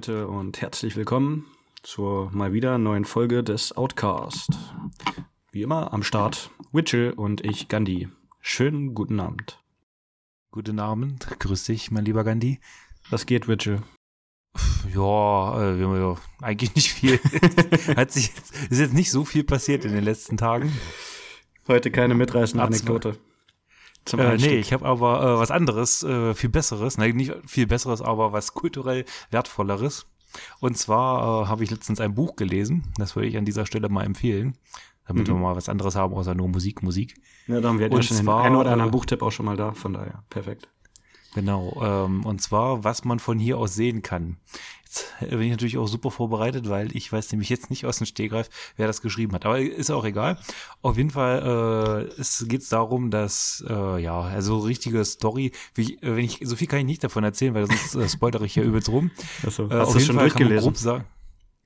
Metal Meute und herzlich willkommen zur mal wieder neuen Folge des Outcast. Wie immer am Start Witchell und ich Gandhi. Schönen guten Abend. Guten Abend, grüß dich, mein lieber Gandhi. Was geht, Witchell? Ja, äh, ja, eigentlich nicht viel. Hat sich jetzt, ist jetzt nicht so viel passiert in den letzten Tagen. Heute keine mitreißende Anekdote. Zum äh, nee, ich habe aber äh, was anderes, äh, viel besseres, nein, nicht viel besseres, aber was kulturell wertvolleres. Und zwar äh, habe ich letztens ein Buch gelesen, das würde ich an dieser Stelle mal empfehlen, damit mhm. wir mal was anderes haben, außer nur Musik, Musik. Ja, dann werden wir schon zwar, einen oder anderen äh, Buchtipp auch schon mal da, von daher, perfekt. Genau, ähm, und zwar, was man von hier aus sehen kann. Jetzt bin ich natürlich auch super vorbereitet, weil ich weiß nämlich jetzt nicht aus dem Stehgreif, wer das geschrieben hat. Aber ist auch egal. Auf jeden Fall äh, es geht darum, dass, äh, ja, also richtige Story, wie ich, wenn ich, so viel kann ich nicht davon erzählen, weil sonst äh, spoilere ich ja übelst rum. Achso, äh, hast du schon Fall durchgelesen? Sagen,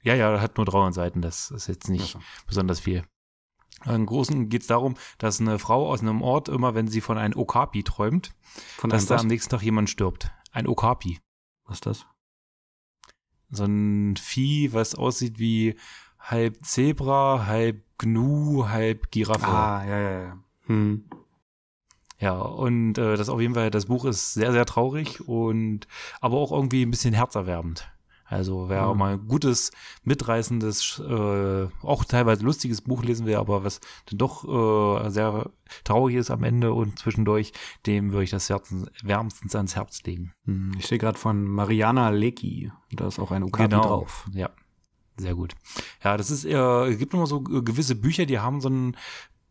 ja, ja, hat nur 300 Seiten, das ist jetzt nicht Achso. besonders viel. Im Großen geht es darum, dass eine Frau aus einem Ort immer, wenn sie von einem Okapi träumt, von dass da am nächsten Tag jemand stirbt. Ein Okapi. Was ist das? So ein Vieh, was aussieht wie halb Zebra, halb Gnu, halb Giraffe. Ah, ja, ja, ja. Hm. Ja, und äh, das auf jeden Fall, das Buch ist sehr, sehr traurig und aber auch irgendwie ein bisschen herzerwärmend. Also wer mhm. mal ein gutes, mitreißendes, äh, auch teilweise lustiges Buch lesen will, aber was dann doch äh, sehr traurig ist am Ende und zwischendurch, dem würde ich das Herzen, wärmstens ans Herz legen. Mhm. Ich stehe gerade von Mariana Lecki. Da ist auch ein Okapi genau. drauf. Ja, sehr gut. Ja, das ist, äh, gibt immer so gewisse Bücher, die haben so einen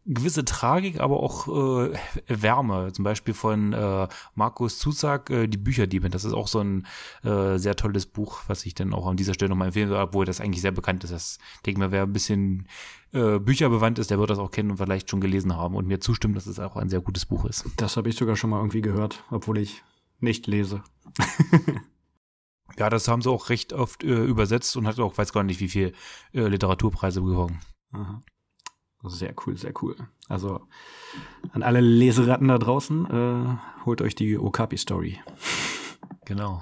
gewisse Tragik, aber auch äh, Wärme. Zum Beispiel von äh, Markus Zusak, äh, Die Bücherdiebe. Das ist auch so ein äh, sehr tolles Buch, was ich dann auch an dieser Stelle nochmal empfehlen soll, obwohl das eigentlich sehr bekannt ist. Das denke mir, wer ein bisschen äh, bücherbewandt ist, der wird das auch kennen und vielleicht schon gelesen haben und mir zustimmen, dass es auch ein sehr gutes Buch ist. Das habe ich sogar schon mal irgendwie gehört, obwohl ich nicht lese. ja, das haben sie auch recht oft äh, übersetzt und hat auch, weiß gar nicht, wie viel äh, Literaturpreise gewonnen. Aha. Sehr cool, sehr cool. Also an alle Leseratten da draußen, äh, holt euch die Okapi-Story. Genau.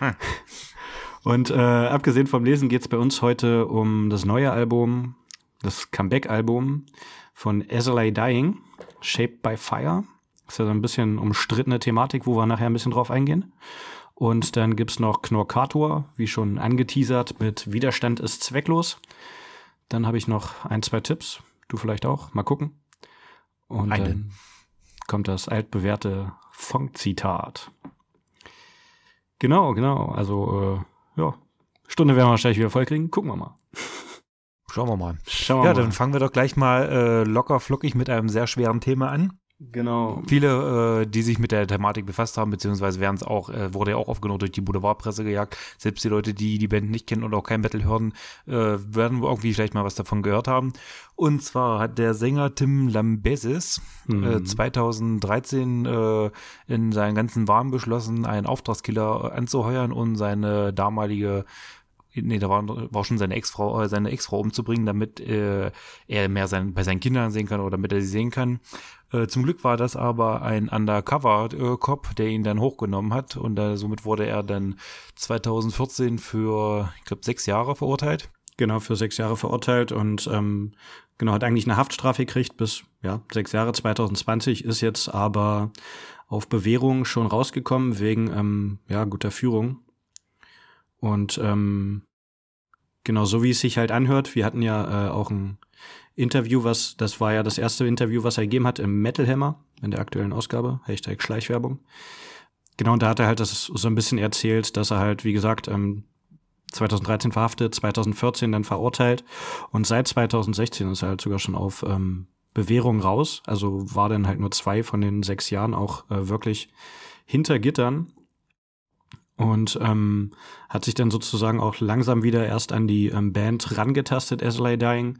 Und äh, abgesehen vom Lesen geht's bei uns heute um das neue Album, das Comeback-Album von Azalea Dying, Shaped by Fire. Das ist ja so ein bisschen umstrittene Thematik, wo wir nachher ein bisschen drauf eingehen. Und dann gibt's noch Knorkator, wie schon angeteasert, mit Widerstand ist zwecklos. Dann habe ich noch ein, zwei Tipps Du vielleicht auch. Mal gucken. Und Einen. dann kommt das altbewährte Funk-Zitat. Genau, genau. Also, äh, ja. Stunde werden wir wahrscheinlich wieder voll kriegen. Gucken wir mal. Schauen wir mal. Schauen wir ja, mal. dann fangen wir doch gleich mal äh, locker flockig mit einem sehr schweren Thema an. Genau. Viele, äh, die sich mit der Thematik befasst haben, beziehungsweise werden es auch, äh, wurde ja auch oft genug durch die Boulevardpresse gejagt. Selbst die Leute, die die Band nicht kennen oder auch kein Metal hören, äh, werden irgendwie vielleicht mal was davon gehört haben. Und zwar hat der Sänger Tim Lambesis mhm. äh, 2013 äh, in seinen ganzen Warmen beschlossen, einen Auftragskiller anzuheuern und seine damalige nee, da war, war schon seine Ex-Frau, äh, seine Ex-Frau umzubringen, damit äh, er mehr sein, bei seinen Kindern sehen kann oder damit er sie sehen kann. Äh, zum Glück war das aber ein Undercover-Cop, der ihn dann hochgenommen hat und äh, somit wurde er dann 2014 für, ich glaube, sechs Jahre verurteilt. Genau, für sechs Jahre verurteilt und ähm, genau, hat eigentlich eine Haftstrafe gekriegt bis ja, sechs Jahre 2020, ist jetzt aber auf Bewährung schon rausgekommen wegen ähm, ja, guter Führung. Und ähm, genau so wie es sich halt anhört, wir hatten ja äh, auch ein Interview, was, das war ja das erste Interview, was er gegeben hat im Metal Hammer, in der aktuellen Ausgabe, Hashtag Schleichwerbung. Genau, und da hat er halt das so ein bisschen erzählt, dass er halt, wie gesagt, ähm, 2013 verhaftet, 2014 dann verurteilt und seit 2016 ist er halt sogar schon auf ähm, Bewährung raus. Also war dann halt nur zwei von den sechs Jahren auch äh, wirklich hinter Gittern und ähm, hat sich dann sozusagen auch langsam wieder erst an die ähm, Band rangetastet, As Dying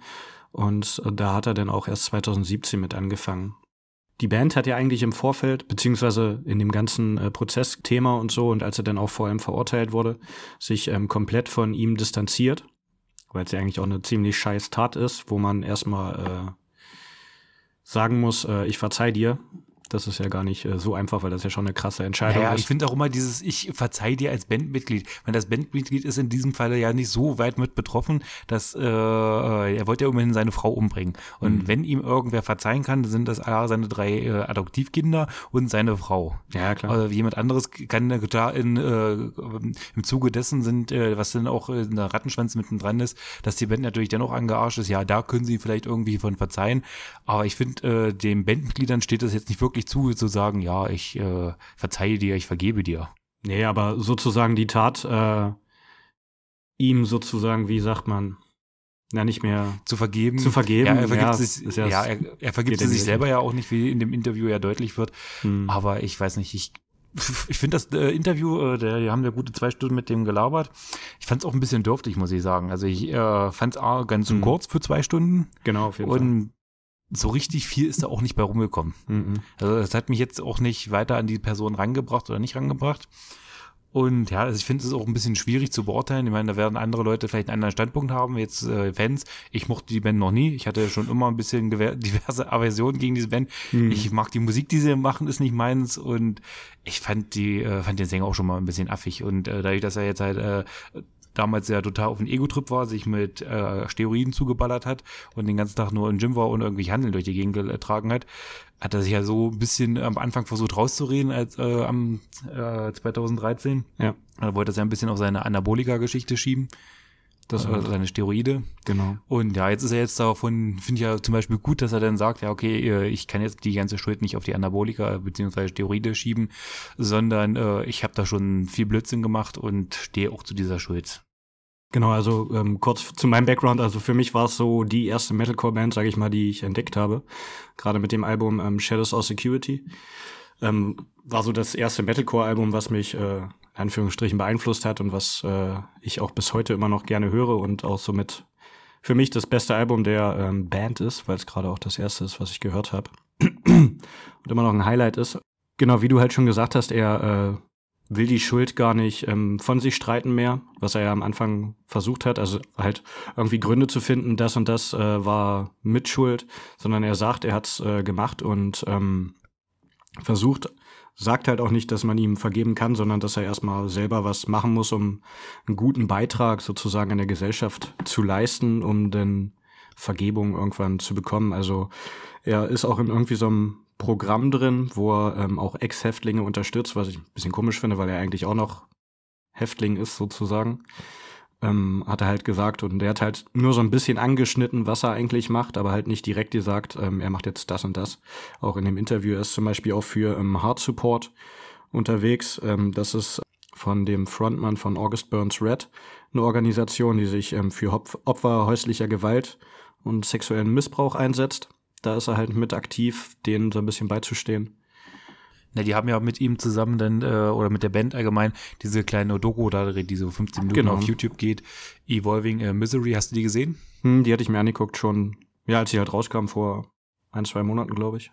und äh, da hat er dann auch erst 2017 mit angefangen. Die Band hat ja eigentlich im Vorfeld, beziehungsweise in dem ganzen äh, Prozessthema und so, und als er dann auch vor allem verurteilt wurde, sich ähm, komplett von ihm distanziert, weil es ja eigentlich auch eine ziemlich scheiß Tat ist, wo man erstmal äh, sagen muss, äh, ich verzeih dir. Das ist ja gar nicht äh, so einfach, weil das ja schon eine krasse Entscheidung naja, ist. ich finde auch immer dieses, ich verzeih dir als Bandmitglied. Wenn das Bandmitglied ist in diesem Falle ja nicht so weit mit betroffen, dass äh, er wollte ja immerhin seine Frau umbringen. Und Mhm. wenn ihm irgendwer verzeihen kann, sind das A, seine drei äh, Adoptivkinder und seine Frau. ja, klar. Also jemand anderes kann äh, da in, äh, im Zuge dessen sind, äh, was dann auch in der Rattenschwanz mitten dran ist, dass die Band natürlich dann auch angearscht ist. Ja, da können sie vielleicht irgendwie von verzeihen. Aber ich finde, äh, den Bandmitgliedern steht es jetzt nicht wirklich zu, zu sagen, ja, ich äh, verzeihe dir, ich vergebe dir. Nee, aber sozusagen die Tat, äh, ihm sozusagen, wie sagt man, na nicht mehr Zu vergeben. zu vergeben. Ja, er vergibt ja, sich, ja, ja, er, er vergibt sich die selber ja auch nicht, wie in dem Interview ja deutlich wird. hm. Aber ich weiß nicht, ich, ich finde das äh, Interview, äh, der, wir haben ja gute zwei Stunden mit dem gelabert. Ich fand es auch ein bisschen dürftig, muss ich sagen. Also ich äh, fand es ganz Mhm. kurz für zwei Stunden genau, auf jeden Fall. und so richtig viel ist da auch nicht bei rumgekommen. Mhm. Also das hat mich jetzt auch nicht weiter an die Person rangebracht oder nicht rangebracht. Und ja, also ich finde es auch ein bisschen schwierig zu beurteilen. Ich meine, da werden andere Leute vielleicht einen anderen Standpunkt haben, jetzt äh, Fans. Ich mochte die Band noch nie. Ich hatte schon immer ein bisschen diverse Aversionen gegen diese Band. Mhm. Ich mag die Musik, die sie machen, ist nicht meins. Und ich fand die, äh, fand den Sänger auch schon mal ein bisschen affig. Und äh, dadurch, dass er jetzt halt äh, damals ja total auf dem Ego-Trip war, sich mit äh, Steroiden zugeballert hat und den ganzen Tag nur im Gym war und irgendwelche Handeln durch die Gegend getragen hat, hat er sich ja so ein bisschen am Anfang versucht rauszureden als äh, am äh, 2013. Ja, Er wollte das ja ein bisschen auf seine Anabolika-Geschichte schieben, das war seine Steroide. genau. Und ja, jetzt ist er jetzt davon, finde ich ja zum Beispiel gut, dass er dann sagt, ja, okay, äh, ich kann jetzt die ganze Schuld nicht auf die Anabolika bzw. Steroide schieben, sondern äh, ich habe da schon viel Blödsinn gemacht und stehe auch zu dieser Schuld. Genau, also ähm, kurz zu meinem Background. Also für mich war es so die erste Metalcore-Band, sage ich mal, die ich entdeckt habe. Gerade mit dem Album ähm, Shadows of Security. Ähm, war so das erste Metalcore-Album, was mich äh, in Anführungsstrichen beeinflusst hat und was äh, ich auch bis heute immer noch gerne höre und auch somit für mich das beste Album der ähm, Band ist, weil es gerade auch das erste ist, was ich gehört habe. und immer noch ein Highlight ist. Genau, wie du halt schon gesagt hast, er äh, will die Schuld gar nicht ähm, von sich streiten mehr, was er ja am Anfang versucht hat, also halt irgendwie Gründe zu finden, das und das äh, war Mitschuld, sondern er sagt, er hat's äh, gemacht und ähm, versucht, sagt halt auch nicht, dass man ihm vergeben kann, sondern dass er erstmal selber was machen muss, um einen guten Beitrag sozusagen in der Gesellschaft zu leisten, um dann Vergebung irgendwann zu bekommen. Also er ist auch in irgendwie so einem Programm drin, wo er ähm, auch Ex-Häftlinge unterstützt, was ich ein bisschen komisch finde, weil er eigentlich auch noch Häftling ist sozusagen. Ähm, hat er halt gesagt und der hat halt nur so ein bisschen angeschnitten, was er eigentlich macht, aber halt nicht direkt gesagt, ähm, er macht jetzt das und das. Auch in dem Interview er ist zum Beispiel auch für ähm, Heart Support unterwegs. Ähm, das ist von dem Frontmann von August Burns Red, eine Organisation, die sich ähm, für Opfer häuslicher Gewalt und sexuellen Missbrauch einsetzt. Da ist er halt mit aktiv, denen so ein bisschen beizustehen. Na, die haben ja mit ihm zusammen dann, äh, oder mit der Band allgemein, diese kleine Doku da, die so 15 Minuten Genau. auf YouTube geht, Evolving äh, Misery, hast du die gesehen? Hm, die hatte ich mir angeguckt schon, ja, als sie halt rauskam vor ein, zwei Monaten, glaube ich.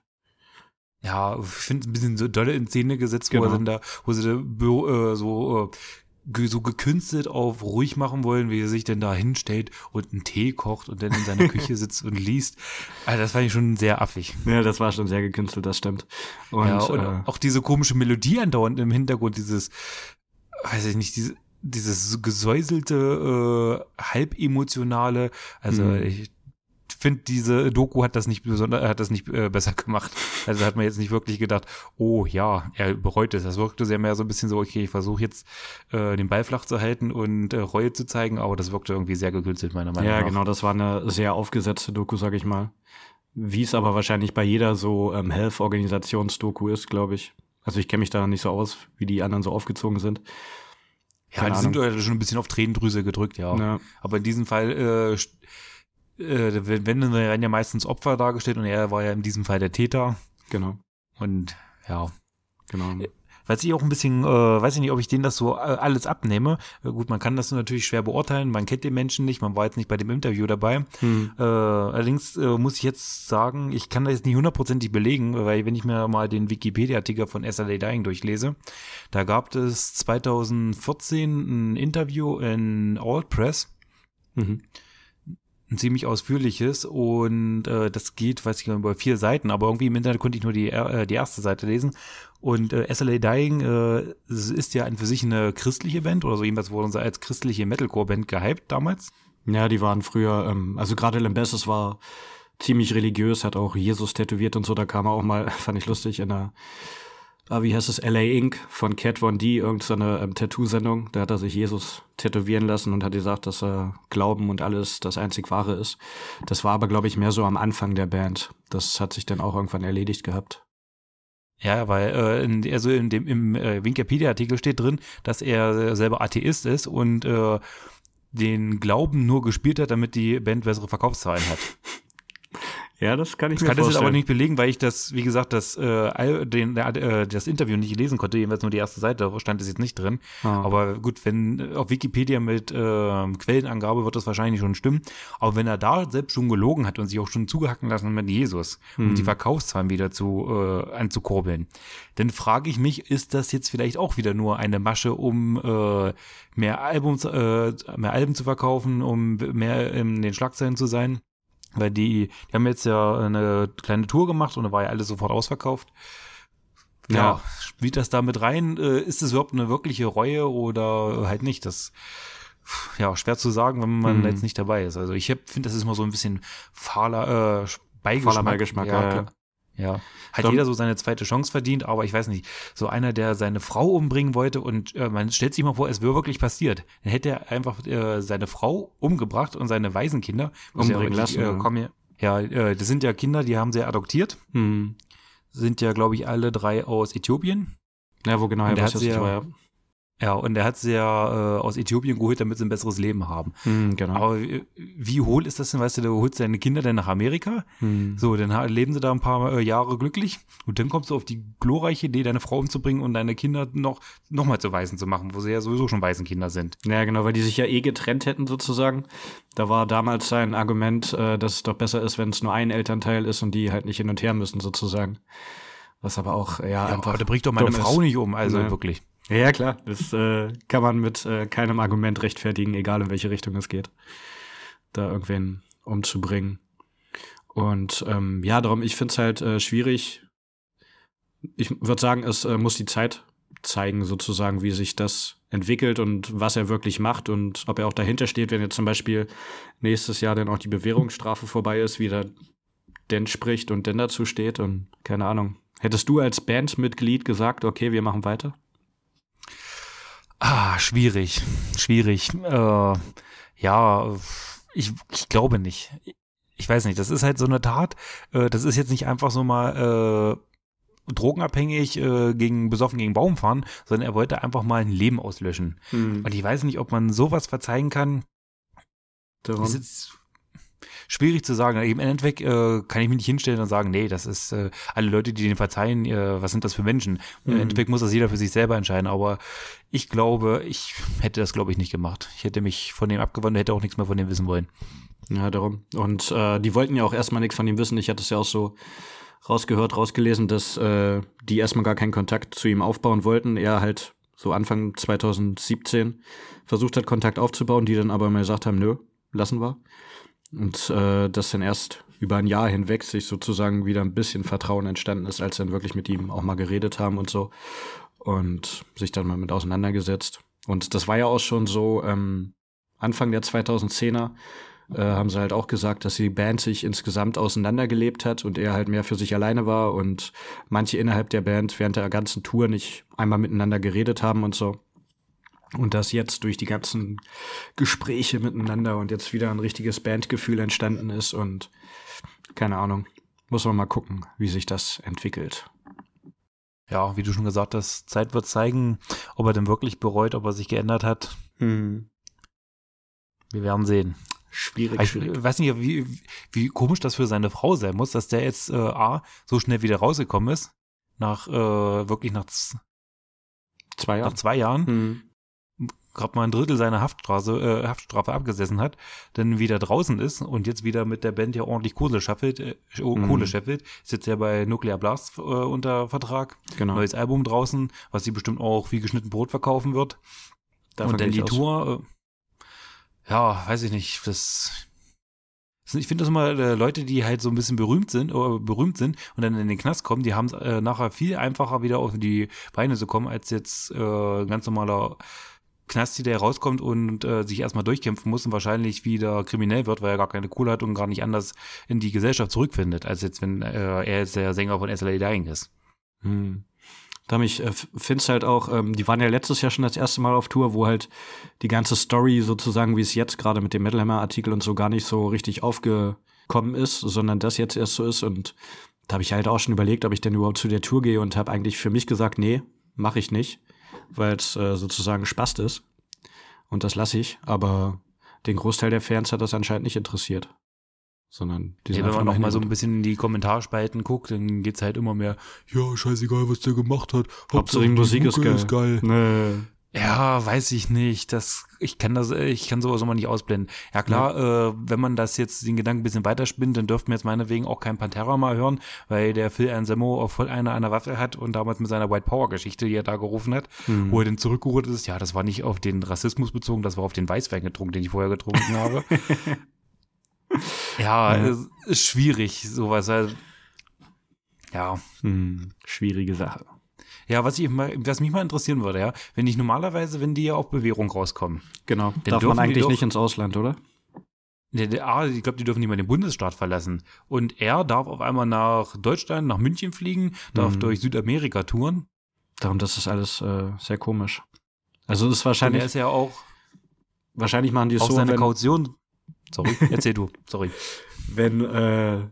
Ja, ich finde es ein bisschen so dolle in Szene gesetzt, wo Genau. er dann da, wo sie da äh, so, äh, so gekünstelt auf ruhig machen wollen, wie er sich denn da hinstellt und einen Tee kocht und dann in seiner Küche sitzt und liest. Also das fand ich schon sehr affig. Ja, das war schon sehr gekünstelt, das stimmt. Und, ja, und äh, auch diese komische Melodie andauernd im Hintergrund, dieses, weiß ich nicht, diese, dieses gesäuselte, äh, halbemotionale, also Mhm. ich finde, diese Doku hat das nicht besonders, hat das nicht äh, besser gemacht. Also hat man jetzt nicht wirklich gedacht, oh ja, er bereut es. Das wirkte sehr mehr so ein bisschen so, okay, ich versuche jetzt äh, den Ball flach zu halten und äh, Reue zu zeigen, aber das wirkte irgendwie sehr gekünstelt, meiner Meinung ja, nach. genau, das war eine sehr aufgesetzte Doku, sag ich mal. Wie es aber wahrscheinlich bei jeder so ähm, Health-Organisationsdoku ist, glaube ich. Also ich kenne mich da nicht so aus, wie die anderen so aufgezogen sind. Ja, Keine die sind Ahnung. ja schon ein bisschen auf Tränendrüse gedrückt, ja. Ja. Aber in diesem Fall, äh, äh, wenn, werden ja meistens Opfer dargestellt und er war ja in diesem Fall der Täter. Genau, Und ja, genau. weiß ich auch ein bisschen, äh, weiß ich nicht, ob ich denen das so äh, alles abnehme. Äh, gut, man kann das natürlich schwer beurteilen, man kennt den Menschen nicht, man war jetzt nicht bei dem Interview dabei. Hm. Äh, allerdings äh, muss ich jetzt sagen, ich kann das jetzt nicht hundertprozentig belegen, weil wenn ich mir mal den Wikipedia-Artikel von SLA Dying durchlese, da gab es 2014 ein Interview in Old Press, Mhm. Ein ziemlich ausführliches und äh, das geht, weiß ich nicht, über vier Seiten, aber irgendwie im Internet konnte ich nur die, äh, die erste Seite lesen. Und äh, SLA Dying äh, ist ja an für sich eine christliche Band oder so jedenfalls wurde uns als christliche Metalcore-Band gehypt damals. Ja, die waren früher, ähm, also gerade Limbesis war ziemlich religiös, hat auch Jesus tätowiert und so, da kam er auch mal, fand ich lustig, in der ah, wie heißt es, LA Inc. von Cat Von D, irgendeine ähm, Tattoo-Sendung. Da hat er sich Jesus tätowieren lassen und hat gesagt, dass er Glauben und alles das einzig Wahre ist. Das war aber, glaube ich, mehr so am Anfang der Band. Das hat sich dann auch irgendwann erledigt gehabt. Ja, weil äh, in, also in dem im äh, Wikipedia-Artikel steht drin, dass er selber Atheist ist und äh, den Glauben nur gespielt hat, damit die Band bessere Verkaufszahlen hat. Ja, das kann ich das mir kann vorstellen. das jetzt aber nicht belegen, weil ich das, wie gesagt, das, äh, den, äh, das Interview nicht lesen konnte, jedenfalls nur die erste Seite, da stand es jetzt nicht drin. Ah. Aber gut, wenn auf Wikipedia mit äh, Quellenangabe wird das wahrscheinlich schon stimmen. Aber wenn er da selbst schon gelogen hat und sich auch schon zugehacken lassen mit Jesus, um Hm. die Verkaufszahlen wieder zu äh, anzukurbeln, dann frage ich mich, ist das jetzt vielleicht auch wieder nur eine Masche, um äh, mehr Albums, äh, mehr Alben zu verkaufen, um mehr in den Schlagzeilen zu sein? Weil die, die haben jetzt ja eine kleine Tour gemacht und da war ja alles sofort ausverkauft. Ja, Ja. spielt das da mit rein? Äh, Ist es überhaupt eine wirkliche Reue oder halt nicht? Das ja schwer zu sagen, wenn man Mhm. jetzt nicht dabei ist. Also ich finde, das ist immer so ein bisschen fahler äh, Beigeschmack. Fahler Beigeschmack, ja, ja. Ja. Hat Dann- jeder so seine zweite Chance verdient, aber ich weiß nicht, so einer, der seine Frau umbringen wollte und äh, man stellt sich mal vor, es wäre wirklich passiert. Dann hätte er einfach äh, seine Frau umgebracht und seine Waisenkinder. Umbringen lassen, Äh, ja. kommen ja, äh, das sind ja Kinder, die haben sie adoptiert. Hm. Sind ja, glaube ich, alle drei aus Äthiopien. Ja, wo genau er weiß ja- war ja. Ja, und er hat sie ja äh, aus Äthiopien geholt, damit sie ein besseres Leben haben. Hm, genau. Aber wie, wie hohl ist das denn, weißt du, du holst deine Kinder dann nach Amerika, Hm. so, dann leben sie da ein paar äh, Jahre glücklich und dann kommst du auf die glorreiche Idee, deine Frau umzubringen und deine Kinder noch, noch mal zu Waisen zu machen, wo sie ja sowieso schon Waisenkinder sind. Ja, genau, weil die sich ja eh getrennt hätten sozusagen. Da war damals sein Argument, äh, dass es doch besser ist, wenn es nur ein Elternteil ist und die halt nicht hin und her müssen sozusagen. Was aber auch ja, Ja, einfach. aber da bringt doch meine Frau ist. nicht um, also Nee. wirklich. Ja, klar, das äh, kann man mit äh, keinem Argument rechtfertigen, egal in welche Richtung es geht, da irgendwen umzubringen. Und ähm, ja, darum, ich find's halt äh, schwierig. Ich würde sagen, es äh, muss die Zeit zeigen, sozusagen, wie sich das entwickelt und was er wirklich macht und ob er auch dahinter steht, wenn jetzt zum Beispiel nächstes Jahr dann auch die Bewährungsstrafe vorbei ist, wie der denn spricht und denn dazu steht und keine Ahnung. Hättest du als Bandmitglied gesagt, okay, wir machen weiter? Ah, schwierig, schwierig. Äh, ja, ich, ich glaube nicht. Ich weiß nicht, das ist halt so eine Tat, äh, das ist jetzt nicht einfach so mal äh, drogenabhängig äh, gegen besoffen gegen Baum fahren, sondern er wollte einfach mal ein Leben auslöschen. Und ich weiß nicht, ob man sowas verzeihen kann. Darum. Das ist schwierig zu sagen. Im Endeffekt äh, kann ich mich nicht hinstellen und sagen, nee, das ist äh, alle Leute, die den verzeihen, äh, was sind das für Menschen? Im Mhm. Endeffekt muss das jeder für sich selber entscheiden. Aber ich glaube, ich hätte das, glaube ich, nicht gemacht. Ich hätte mich von dem abgewandt, hätte auch nichts mehr von dem wissen wollen. Ja, darum. Und äh, die wollten ja auch erstmal nichts von ihm wissen. Ich hatte es ja auch so rausgehört, rausgelesen, dass äh, die erstmal gar keinen Kontakt zu ihm aufbauen wollten. Er halt so Anfang 2017 versucht hat, Kontakt aufzubauen, die dann aber immer gesagt haben, nö, lassen wir. Und äh, dass dann erst über ein Jahr hinweg sich sozusagen wieder ein bisschen Vertrauen entstanden ist, als dann wirklich mit ihm auch mal geredet haben und so. Und sich dann mal mit auseinandergesetzt. Und das war ja auch schon so ähm, Anfang der 2010er äh, haben sie halt auch gesagt, dass die Band sich insgesamt auseinandergelebt hat und er halt mehr für sich alleine war und manche innerhalb der Band während der ganzen Tour nicht einmal miteinander geredet haben und so. Und dass jetzt durch die ganzen Gespräche miteinander und jetzt wieder ein richtiges Bandgefühl entstanden ist und keine Ahnung, muss man mal gucken, wie sich das entwickelt. Ja, wie du schon gesagt hast, Zeit wird zeigen, ob er denn wirklich bereut, ob er sich geändert hat. Hm. Wir werden sehen. Schwierig, Ich schwierig. weiß nicht, wie, wie komisch das für seine Frau sein muss, dass der jetzt äh, A, so schnell wieder rausgekommen ist. Nach, äh, wirklich nach, Zwei nach Jahre. zwei Jahren. Hm. Gerade mal ein Drittel seiner Haftstrafe, äh, Haftstrafe abgesessen hat, dann wieder draußen ist und jetzt wieder mit der Band ja ordentlich Kohle scheffelt, äh, oh, Mhm. Kohle scheffelt, ist jetzt ja bei Nuclear Blast äh, unter Vertrag, Genau. neues Album draußen, was sie bestimmt auch wie geschnitten Brot verkaufen wird. Davon und dann die aus. Tour, äh, ja, weiß ich nicht, das Ich finde das immer äh, Leute, die halt so ein bisschen berühmt sind, oder berühmt sind und dann in den Knast kommen, die haben es äh, nachher viel einfacher wieder auf die Beine zu kommen, als jetzt äh, ganz normaler Knasti, der rauskommt und äh, sich erstmal durchkämpfen muss und wahrscheinlich wieder kriminell wird, weil er gar keine Kohle hat und gar nicht anders in die Gesellschaft zurückfindet, als jetzt, wenn äh, er jetzt der Sänger von SLA Dying ist. Hm. Da ich äh, finde es halt auch, ähm, die waren ja letztes Jahr schon das erste Mal auf Tour, wo halt die ganze Story sozusagen, wie es jetzt gerade mit dem Metal Hammer Artikel und so gar nicht so richtig aufgekommen ist, sondern das jetzt erst so ist und da habe ich halt auch schon überlegt, ob ich denn überhaupt zu der Tour gehe und habe eigentlich für mich gesagt, nee, mache ich nicht weil es äh, sozusagen Spast ist. Und das lasse ich, aber den Großteil der Fans hat das anscheinend nicht interessiert. Sondern die sind ja, wenn man noch mal so ein bisschen in die Kommentarspalten guckt, dann geht's halt immer mehr, ja, scheißegal, was der gemacht hat. Hauptsache die Musik ist geil. Ist geil. Nee. Ja, weiß ich nicht. Das, ich kann das, ich kann sowas immer nicht ausblenden. Ja klar, ja. Äh, wenn man das jetzt den Gedanken ein bisschen weiterspinnt, dann dürften wir jetzt meinetwegen auch kein Pantera mal hören, weil der Phil Anselmo auch voll eine an der Waffe hat und damals mit seiner White Power Geschichte, die er da gerufen hat, mhm. wo er dann zurückgerudert ist, ja, das war nicht auf den Rassismus bezogen, das war auf den Weißwein getrunken, den ich vorher getrunken habe. ja, ja. Ist, ist schwierig, sowas. Ja. Hm, schwierige Sache. Ja, was, ich mal, was mich mal interessieren würde, ja, wenn ich normalerweise, wenn die ja auf Bewährung rauskommen. Genau, darf man eigentlich doch, nicht ins Ausland, oder? Der, der, ah, ich glaube, die dürfen nicht mal den Bundesstaat verlassen. Und er darf auf einmal nach Deutschland, nach München fliegen, darf mhm. durch Südamerika touren. Darum, das ist alles äh, sehr komisch. Also das ist wahrscheinlich. Und er ist ja auch. Wahrscheinlich machen die es so. Seine wenn, Kaution. Sorry, erzähl du. Sorry. Wenn äh,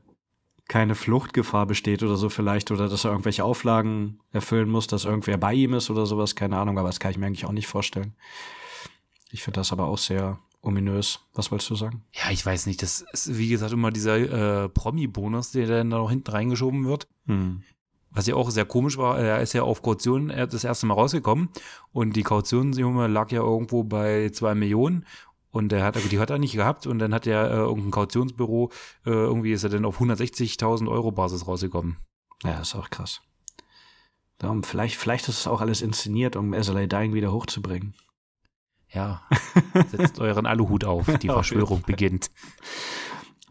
keine Fluchtgefahr besteht oder so vielleicht oder dass er irgendwelche Auflagen erfüllen muss, dass irgendwer bei ihm ist oder sowas, keine Ahnung, aber das kann ich mir eigentlich auch nicht vorstellen. Ich finde das aber auch sehr ominös. Was wolltest du sagen? Ja, ich weiß nicht. Das ist, wie gesagt, immer dieser äh, Promi-Bonus, der dann da noch hinten reingeschoben wird. Hm. Was ja auch sehr komisch war, er ist ja auf Kaution das erste Mal rausgekommen und die Kautionssumme lag ja irgendwo bei zwei Millionen und der hat, die hat er nicht gehabt und dann hat er äh, irgendein Kautionsbüro, äh, irgendwie ist er dann auf 160.000 Euro Basis rausgekommen. Ja, ist auch krass. Darum, vielleicht, vielleicht ist es auch alles inszeniert, um SLA Dying wieder hochzubringen. Ja, setzt euren Aluhut auf, die Verschwörung beginnt.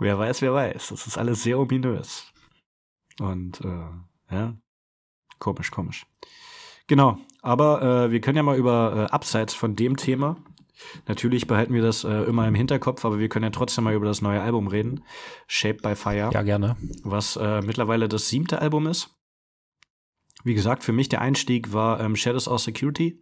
Wer weiß, wer weiß. Das ist alles sehr ominös. Und äh, ja, komisch, komisch. Genau, aber äh, wir können ja mal über äh, abseits von dem Thema Natürlich behalten wir das äh, immer im Hinterkopf, aber wir können ja trotzdem mal über das neue Album reden. Shaped by Fire. Ja, gerne. Was äh, mittlerweile das siebte Album ist. Wie gesagt, für mich der Einstieg war ähm, Shadows of Security.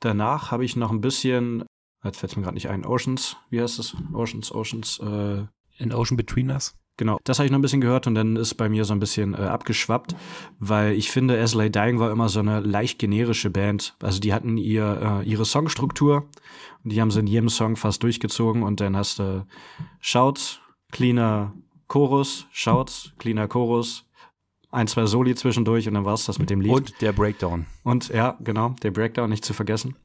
Danach habe ich noch ein bisschen, jetzt fällt es mir gerade nicht ein, Oceans, wie heißt es? Oceans, Oceans. Äh, An Ocean Between Us? Genau, das habe ich noch ein bisschen gehört und dann ist bei mir so ein bisschen äh, abgeschwappt, weil ich finde, As Lay Dying war immer so eine leicht generische Band. Also die hatten ihr, äh, ihre Songstruktur und die haben sie in jedem Song fast durchgezogen und dann hast du Shouts, cleaner Chorus, Shouts, cleaner Chorus, ein, zwei Soli zwischendurch und dann war's das mit dem Lied. Und der Breakdown. Und ja, genau, der Breakdown nicht zu vergessen.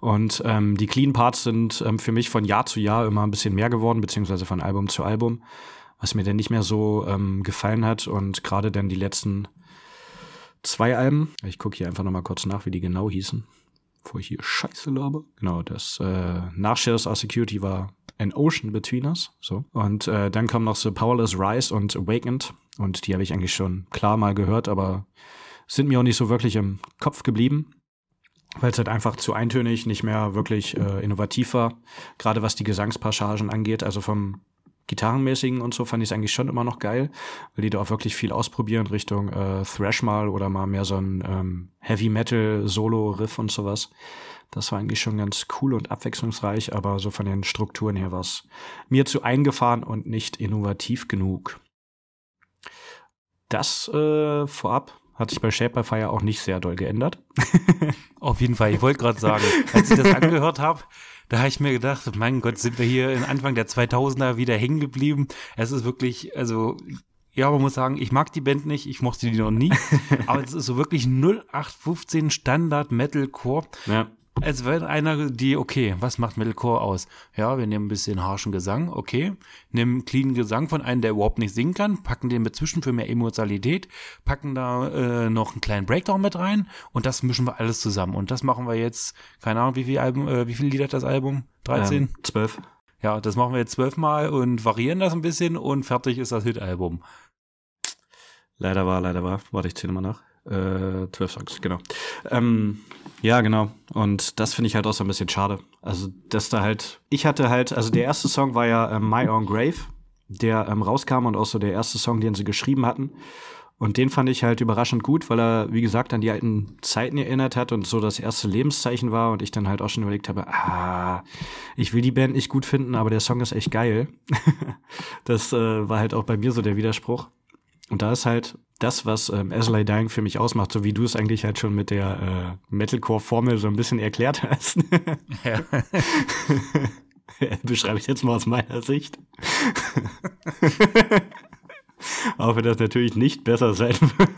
Und ähm, die Clean Parts sind ähm, für mich von Jahr zu Jahr immer ein bisschen mehr geworden, beziehungsweise von Album zu Album was mir denn nicht mehr so ähm, gefallen hat. Und gerade dann die letzten zwei Alben, ich gucke hier einfach nochmal kurz nach, wie die genau hießen, bevor ich hier Scheiße labe. Genau, das äh, nach Shares of Security war An Ocean Between Us. So. Und äh, dann kommen noch so Powerless Rise und Awakened. Und die habe ich eigentlich schon klar mal gehört, aber sind mir auch nicht so wirklich im Kopf geblieben weil es halt einfach zu eintönig, nicht mehr wirklich äh, innovativ war, gerade was die Gesangspassagen angeht. Also vom Gitarrenmäßigen und so fand ich es eigentlich schon immer noch geil, weil die da auch wirklich viel ausprobieren Richtung äh, Thrash mal oder mal mehr so ein ähm, Heavy Metal Solo Riff und sowas. Das war eigentlich schon ganz cool und abwechslungsreich, aber so von den Strukturen her war es mir zu eingefahren und nicht innovativ genug. Das äh, vorab hat sich bei Shape by Fire auch nicht sehr doll geändert. Auf jeden Fall, ich wollte gerade sagen, als ich das angehört habe, da habe ich mir gedacht, mein Gott, sind wir hier in Anfang der 2000er wieder hängen geblieben. Es ist wirklich, also ja, man muss sagen, ich mag die Band nicht, ich mochte die noch nie, aber es ist so wirklich 0815 Standard Metalcore. Ja. Als wenn einer die, okay, was macht Metalcore aus? Ja, wir nehmen ein bisschen harschen Gesang, okay. Nehmen clean Gesang von einem, der überhaupt nicht singen kann, packen den dazwischen für mehr Emotionalität, packen da äh, noch einen kleinen Breakdown mit rein und das mischen wir alles zusammen. Und das machen wir jetzt, keine Ahnung, wie viel Alben, äh, wie viele Lieder hat das Album? 13? Ähm, 12. Ja, das machen wir jetzt zwölfmal und variieren das ein bisschen und fertig ist das Hit-Album. Leider war, leider war. Warte, ich zähle mal nach. Äh, zwölf Songs, genau. Ähm, ja, genau. Und das finde ich halt auch so ein bisschen schade. Also, dass da halt, ich hatte halt, also der erste Song war ja ähm, My Own Grave, der ähm, rauskam und auch so der erste Song, den sie geschrieben hatten. Und den fand ich halt überraschend gut, weil er, wie gesagt, an die alten Zeiten erinnert hat und so das erste Lebenszeichen war und ich dann halt auch schon überlegt habe, ah, ich will die Band nicht gut finden, aber der Song ist echt geil. das äh, war halt auch bei mir so der Widerspruch. Und da ist halt das, was ähm, As I Dying für mich ausmacht, so wie du es eigentlich halt schon mit der äh, Metalcore-Formel so ein bisschen erklärt hast. ja. Beschreibe ich jetzt mal aus meiner Sicht. Auch wenn das natürlich nicht besser sein wird.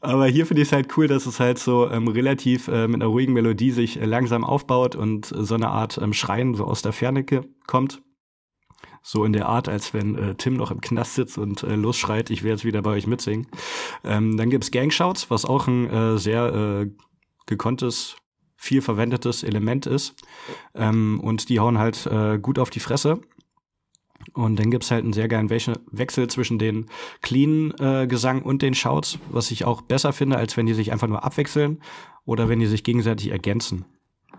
Aber hier finde ich es halt cool, dass es halt so ähm, relativ äh, mit einer ruhigen Melodie sich äh, langsam aufbaut und so eine Art ähm, Schreien so aus der Ferne kommt. So in der Art, als wenn äh, Tim noch im Knast sitzt und äh, losschreit, ich will jetzt wieder bei euch mitsingen. Ähm, dann gibt's Gangshouts, was auch ein äh, sehr äh, gekonntes, viel verwendetes Element ist. Ähm, und die hauen halt äh, gut auf die Fresse. Und dann gibt's halt einen sehr geilen Wechsel zwischen den clean äh, Gesang und den Shouts, was ich auch besser finde, als wenn die sich einfach nur abwechseln oder wenn die sich gegenseitig ergänzen.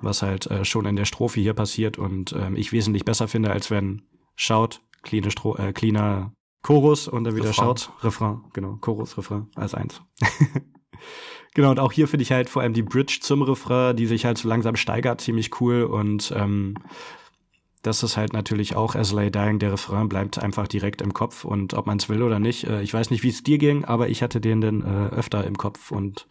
Was halt äh, schon in der Strophe hier passiert und ähm, ich wesentlich besser finde, als wenn Shout, cleane Stro äh, cleaner Chorus und dann wieder Refrain. Shout, Refrain, genau, Chorus, Refrain als eins. genau, und auch hier finde ich halt vor allem die Bridge zum Refrain, die sich halt so langsam steigert, ziemlich cool. Und ähm, das ist halt natürlich auch As Lay Dying, der Refrain bleibt einfach direkt im Kopf. Und ob man es will oder nicht, äh, ich weiß nicht, wie es dir ging, aber ich hatte den dann äh, öfter im Kopf und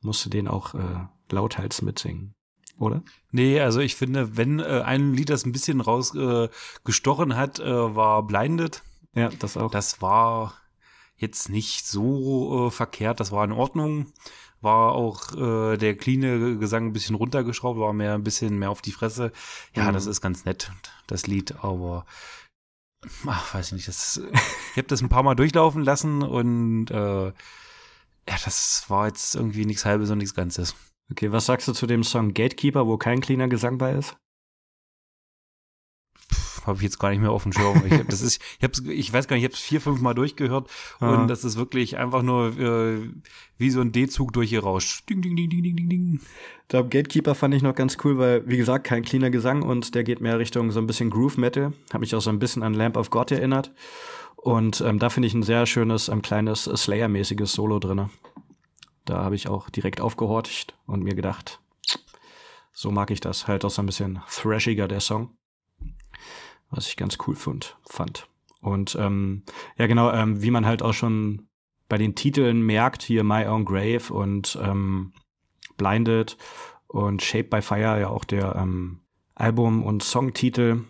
musste den auch äh, lauthals mitsingen oder? Nee, also ich finde, wenn äh, ein Lied das ein bisschen rausgestochen äh, hat, äh, war Blinded. Ja, das auch. Das war jetzt nicht so äh, verkehrt, das war in Ordnung. War auch äh, der cleane Gesang ein bisschen runtergeschraubt, war mehr ein bisschen mehr auf die Fresse. Ja, mhm. das ist ganz nett, das Lied, aber ach, weiß ich nicht, das, ich habe das ein paar Mal durchlaufen lassen und äh, ja, das war jetzt irgendwie nichts halbes und nichts Ganzes. Okay, was sagst du zu dem Song Gatekeeper, wo kein cleaner Gesang bei ist? Habe ich jetzt gar nicht mehr auf dem Schirm. Ich, das ist, ich, hab's, ich weiß gar nicht, ich habe es vier, fünf Mal durchgehört ah. und das ist wirklich einfach nur äh, wie so ein D-Zug durchgerauscht. Ding, ding, ding, ding, ding, ding, ding. Da Gatekeeper fand ich noch ganz cool, weil, wie gesagt, kein cleaner Gesang und der geht mehr Richtung so ein bisschen Groove Metal. Hat mich auch so ein bisschen an Lamp of God erinnert. Und ähm, da finde ich ein sehr schönes, ein kleines Slayer-mäßiges Solo drinne. Da habe ich auch direkt aufgehorcht und mir gedacht, so mag ich das. Halt auch so ein bisschen thrashiger, der Song. Was ich ganz cool fand. fand. Und ähm, ja, genau, ähm, wie man halt auch schon bei den Titeln merkt, hier My Own Grave und ähm, Blinded und Shaped by Fire, ja auch der ähm, Album- und Songtitel,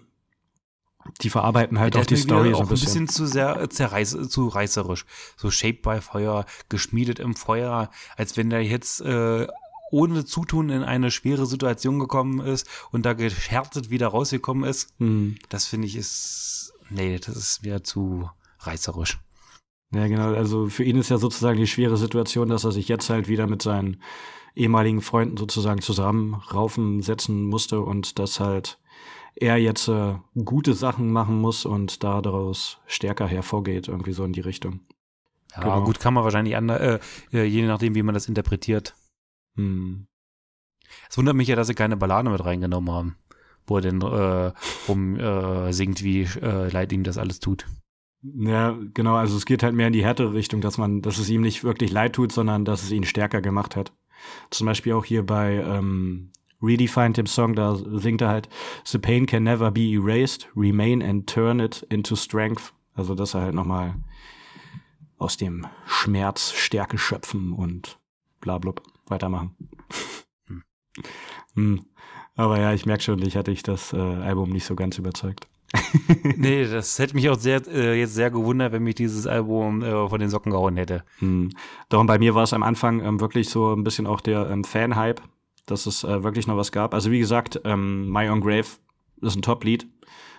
die verarbeiten halt auch die Story so ein bisschen. ein bisschen zu sehr äh, zerreiß, zu reißerisch. So Shaped by Feuer, geschmiedet im Feuer, als wenn der jetzt äh, ohne Zutun in eine schwere Situation gekommen ist und da gehärtet wieder rausgekommen ist. Mhm. Das finde ich ist, nee, das ist mir zu reißerisch. Ja, genau. Also für ihn ist ja sozusagen die schwere Situation, dass er sich jetzt halt wieder mit seinen ehemaligen Freunden sozusagen zusammenraufen setzen musste und das halt er jetzt äh, gute Sachen machen muss und da daraus stärker hervorgeht, irgendwie so in die Richtung. Ja, genau. gut, kann man wahrscheinlich anders, äh, äh, je nachdem, wie man das interpretiert. Hm. Es wundert mich ja, dass sie keine Ballade mit reingenommen haben, wo er denn äh, rum äh, singt, wie äh, leid ihm das alles tut. Ja, genau, also es geht halt mehr in die härtere Richtung, dass man, dass es ihm nicht wirklich leid tut, sondern dass es ihn stärker gemacht hat. Zum Beispiel auch hier bei ähm, Redefined im Song, da singt er halt, The pain can never be erased, remain and turn it into strength. Also, dass er halt nochmal aus dem Schmerz Stärke schöpfen und bla bla weitermachen. Hm. hm. Aber ja, ich merke schon, dich hatte ich das äh, Album nicht so ganz überzeugt. nee, das hätte mich auch sehr, äh, jetzt sehr gewundert, wenn mich dieses Album äh, von den Socken gehauen hätte. Hm. Darum bei mir war es am Anfang ähm, wirklich so ein bisschen auch der ähm, Fan-Hype dass es äh, wirklich noch was gab. Also wie gesagt, ähm, My Own Grave ist ein Top-Lied.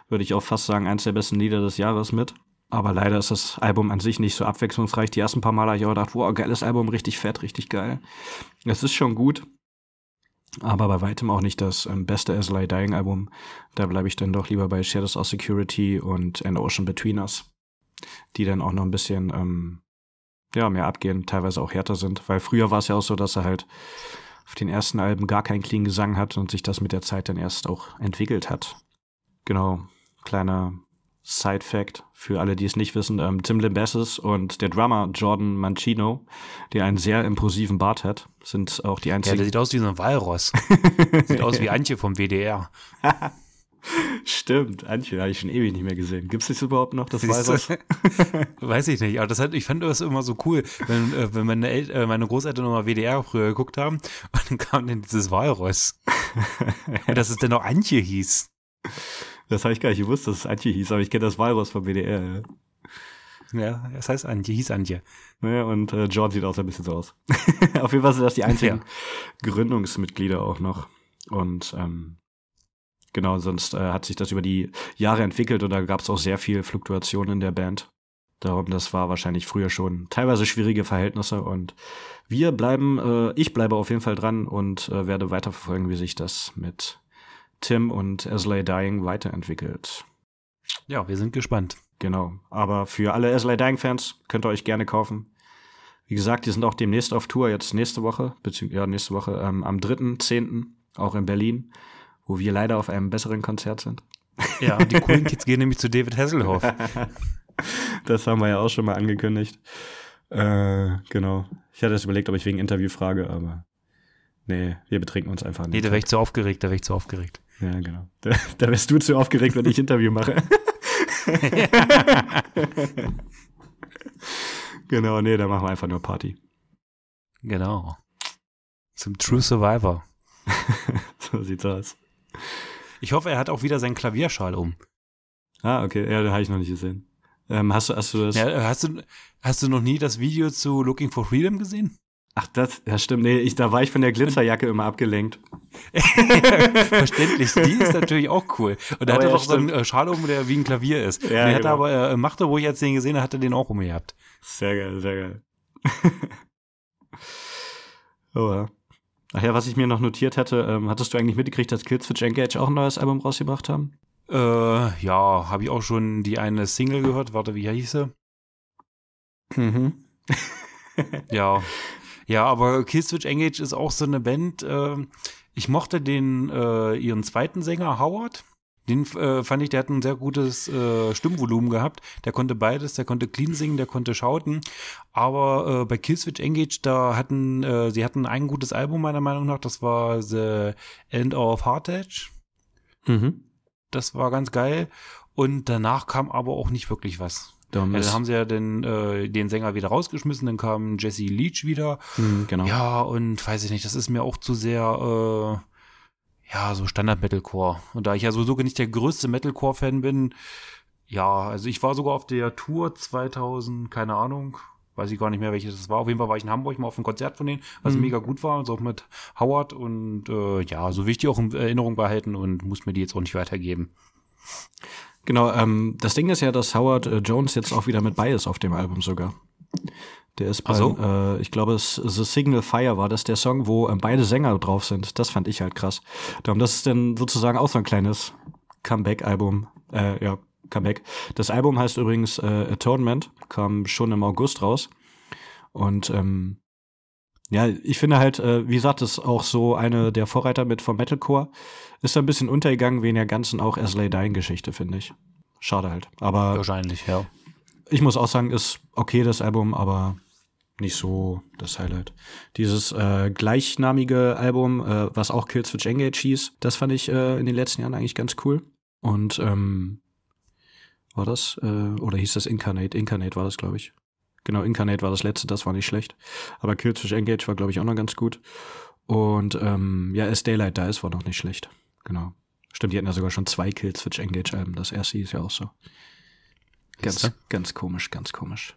Würde ich auch fast sagen, eins der besten Lieder des Jahres mit. Aber leider ist das Album an sich nicht so abwechslungsreich. Die ersten paar Mal habe ich auch gedacht, wow, geiles Album, richtig fett, richtig geil. Es ist schon gut. aber bei weitem auch nicht das ähm, beste As I Dying Album. Da bleibe ich dann doch lieber bei Shadows of Security und An Ocean Between Us, die dann auch noch ein bisschen ähm, ja mehr abgehen, teilweise auch härter sind, weil früher war es ja auch so, dass er halt auf den ersten Alben gar keinen clean Gesang hat und sich das mit der Zeit dann erst auch entwickelt hat. Genau, kleiner Side Fact für alle, die es nicht wissen, ähm, Tim Limbassis und der Drummer Jordan Mancino, der einen sehr impulsiven Bart hat, sind auch die einzigen. Ja, der sieht aus wie so ein Walross. sieht aus wie Antje vom WDR. Stimmt, Antje habe ich schon ewig nicht mehr gesehen. Gibt es das überhaupt noch, das Walross? Weiß ich nicht, aber das hat, ich fand das immer so cool, wenn, äh, wenn meine, El äh, meine Großeltern nochmal WDR früher geguckt haben und dann kam dann dieses Walross. dass es dann auch Antje hieß. Das habe ich gar nicht gewusst, dass es Antje hieß, aber ich kenne das Walross vom WDR. Ja, ja das heißt Antje, hieß Antje. Naja, und äh, John sieht auch ein bisschen so aus. Auf jeden Fall sind das die einzigen ja. Gründungsmitglieder auch noch. Und ähm, genau, sonst äh, hat sich das über die Jahre entwickelt und da gab es auch sehr viel Fluktuation in der Band. Darum, das war wahrscheinlich früher schon teilweise schwierige Verhältnisse und wir bleiben, äh, ich bleibe auf jeden Fall dran und äh, werde weiterverfolgen, wie sich das mit Tim und Aslay Dying weiterentwickelt. Ja, wir sind gespannt. Genau. Aber für alle Aslay Dying Fans könnt ihr euch gerne kaufen. Wie gesagt, die sind auch demnächst auf Tour, jetzt nächste Woche, beziehungsweise ja, nächste Woche, ähm, am 3.10. auch in Berlin, wo wir leider auf einem besseren Konzert sind. Ja, und die coolen Kids gehen nämlich zu David Hasselhoff. das haben wir ja auch schon mal angekündigt. Äh, genau. Ich hatte es überlegt, ob ich wegen Interview frage, aber nee, wir betrinken uns einfach nicht. Nee, da wäre ich zu aufgeregt, da wäre ich zu aufgeregt. Ja, genau. Da, da wärst du zu aufgeregt, wenn ich Interview mache. genau, nee, da machen wir einfach nur Party. Genau. Zum True Survivor. so sieht's aus. Ich hoffe, er hat auch wieder seinen Klavierschal um. Ah, okay. Ja, den habe ich noch nicht gesehen. Ähm, hast, du, hast du das? Ja, hast, du, hast du noch nie das Video zu Looking for Freedom gesehen? Ach, das, ja stimmt. Nee, ich, da war ich von der Glitzerjacke immer abgelenkt. Verständlich. Die ist natürlich auch cool. Und da hat er doch so einen äh, Schal um, der wie ein Klavier ist. Ja, den genau. hat er aber äh, Machte, wo ich jetzt den gesehen habe, hat er den auch umgehabt. Sehr geil, sehr geil. oh ja. Ach ja, was ich mir noch notiert hatte, ähm, hattest du eigentlich mitgekriegt, dass Killswitch Engage auch ein neues Album rausgebracht haben? Äh, ja, habe ich auch schon die eine Single gehört. Warte, wie hieß sie? Mhm. ja, ja, aber Killswitch Engage ist auch so eine Band. Äh, ich mochte den äh, ihren zweiten Sänger Howard. Den äh, fand ich, der hat ein sehr gutes äh, Stimmvolumen gehabt. Der konnte beides, der konnte clean singen, der konnte schauten. Aber äh, bei Killswitch Engage, da hatten äh, sie hatten ein gutes Album meiner Meinung nach. Das war The End of Heart Edge. Mhm. Das war ganz geil. Und danach kam aber auch nicht wirklich was. Ja, dann haben sie ja den, äh, den Sänger wieder rausgeschmissen, dann kam Jesse Leach wieder. Mhm, genau. Ja, und weiß ich nicht, das ist mir auch zu sehr, äh, ja, so Standard-Metalcore. Und da ich ja sowieso nicht der größte Metalcore-Fan bin, ja, also ich war sogar auf der Tour 2000, keine Ahnung, weiß ich gar nicht mehr, welches das war. Auf jeden Fall war ich in Hamburg mal auf einem Konzert von denen, was mhm. mega gut war, so auch mit Howard und äh, ja, so will ich die auch in Erinnerung behalten und muss mir die jetzt auch nicht weitergeben. Genau, ähm, das Ding ist ja, dass Howard äh, Jones jetzt auch wieder mit bei ist auf dem Album sogar. Der ist bei, so. äh, ich glaube, es, The Signal Fire war das der Song, wo äh, beide Sänger drauf sind. Das fand ich halt krass. Darum, das ist dann sozusagen auch so ein kleines Comeback-Album. Äh, ja, Comeback. Das Album heißt übrigens äh, Atonement, kam schon im August raus. Und ähm, ja, ich finde halt, äh, wie gesagt, ist auch so eine der Vorreiter mit vom Metalcore. Ist ein bisschen untergegangen wegen der ganzen auch Aslay Dying Geschichte, finde ich. Schade halt. Aber. Wahrscheinlich, ja. Ich muss auch sagen, ist okay, das Album, aber nicht so das Highlight. Dieses äh, gleichnamige Album, äh, was auch Killswitch Engage hieß, das fand ich äh, in den letzten Jahren eigentlich ganz cool. Und ähm, war das? Äh, oder hieß das Incarnate? Incarnate war das, glaube ich. Genau, Incarnate war das letzte, das war nicht schlecht. Aber Killswitch Engage war, glaube ich, auch noch ganz gut. Und ähm, ja, As Daylight Dies war noch nicht schlecht. Genau. Stimmt, die hatten ja sogar schon zwei Killswitch Engage Alben. Das erste ist ja auch so. Ganz, ganz komisch, ganz komisch.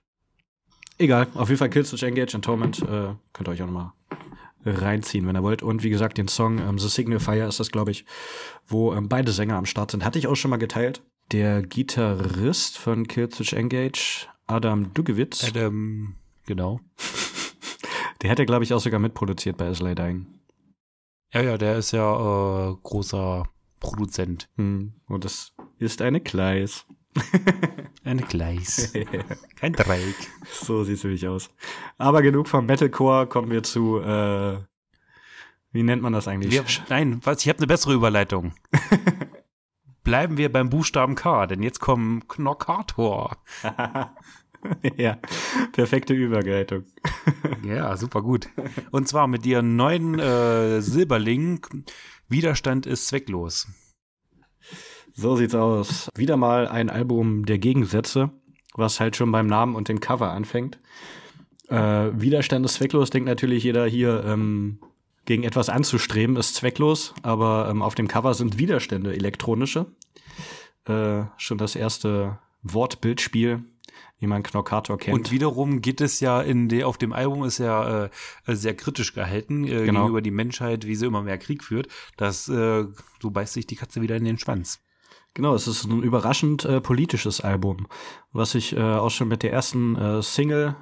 Egal, auf jeden Fall Killswitch Engage und Torment. Äh, könnt ihr euch auch nochmal reinziehen, wenn ihr wollt. Und wie gesagt, den Song ähm, The Signal Fire ist das, glaube ich, wo ähm, beide Sänger am Start sind. Hatte ich auch schon mal geteilt. Der Gitarrist von Killswitch Engage Adam Dugewitz. Adam, genau. Der hätte, glaube ich, auch sogar mitproduziert bei Aslay Dying. Ja, ja, der ist ja äh, großer Produzent. Hm. Und das ist eine Kleis. Ein Gleis. Kein Dreieck. So sieht's nämlich aus. Aber genug vom Metalcore, kommen wir zu, äh, wie nennt man das eigentlich? Wir, nein, was, ich habe eine bessere Überleitung. Bleiben wir beim Buchstaben K, denn jetzt kommen Knockator. ja, perfekte Überleitung. ja, super gut. Und zwar mit ihren neuen äh, Silberling, Widerstand ist zwecklos. So sieht's aus. Wieder mal ein Album der Gegensätze, was halt schon beim Namen und dem Cover anfängt. Äh, Widerstand ist zwecklos, denkt natürlich jeder hier, ähm, gegen etwas anzustreben, ist zwecklos, aber ähm, auf dem Cover sind Widerstände elektronische. Äh, schon das erste Wortbildspiel, wie man Knockator kennt. Und wiederum geht es ja in de, auf dem Album ist ja äh, sehr kritisch gehalten äh, genau. gegenüber die Menschheit, wie sie immer mehr Krieg führt. Das äh, so beißt sich die Katze wieder in den Schwanz. Genau, es ist ein überraschend äh, politisches Album, was sich äh, auch schon mit der ersten äh, Single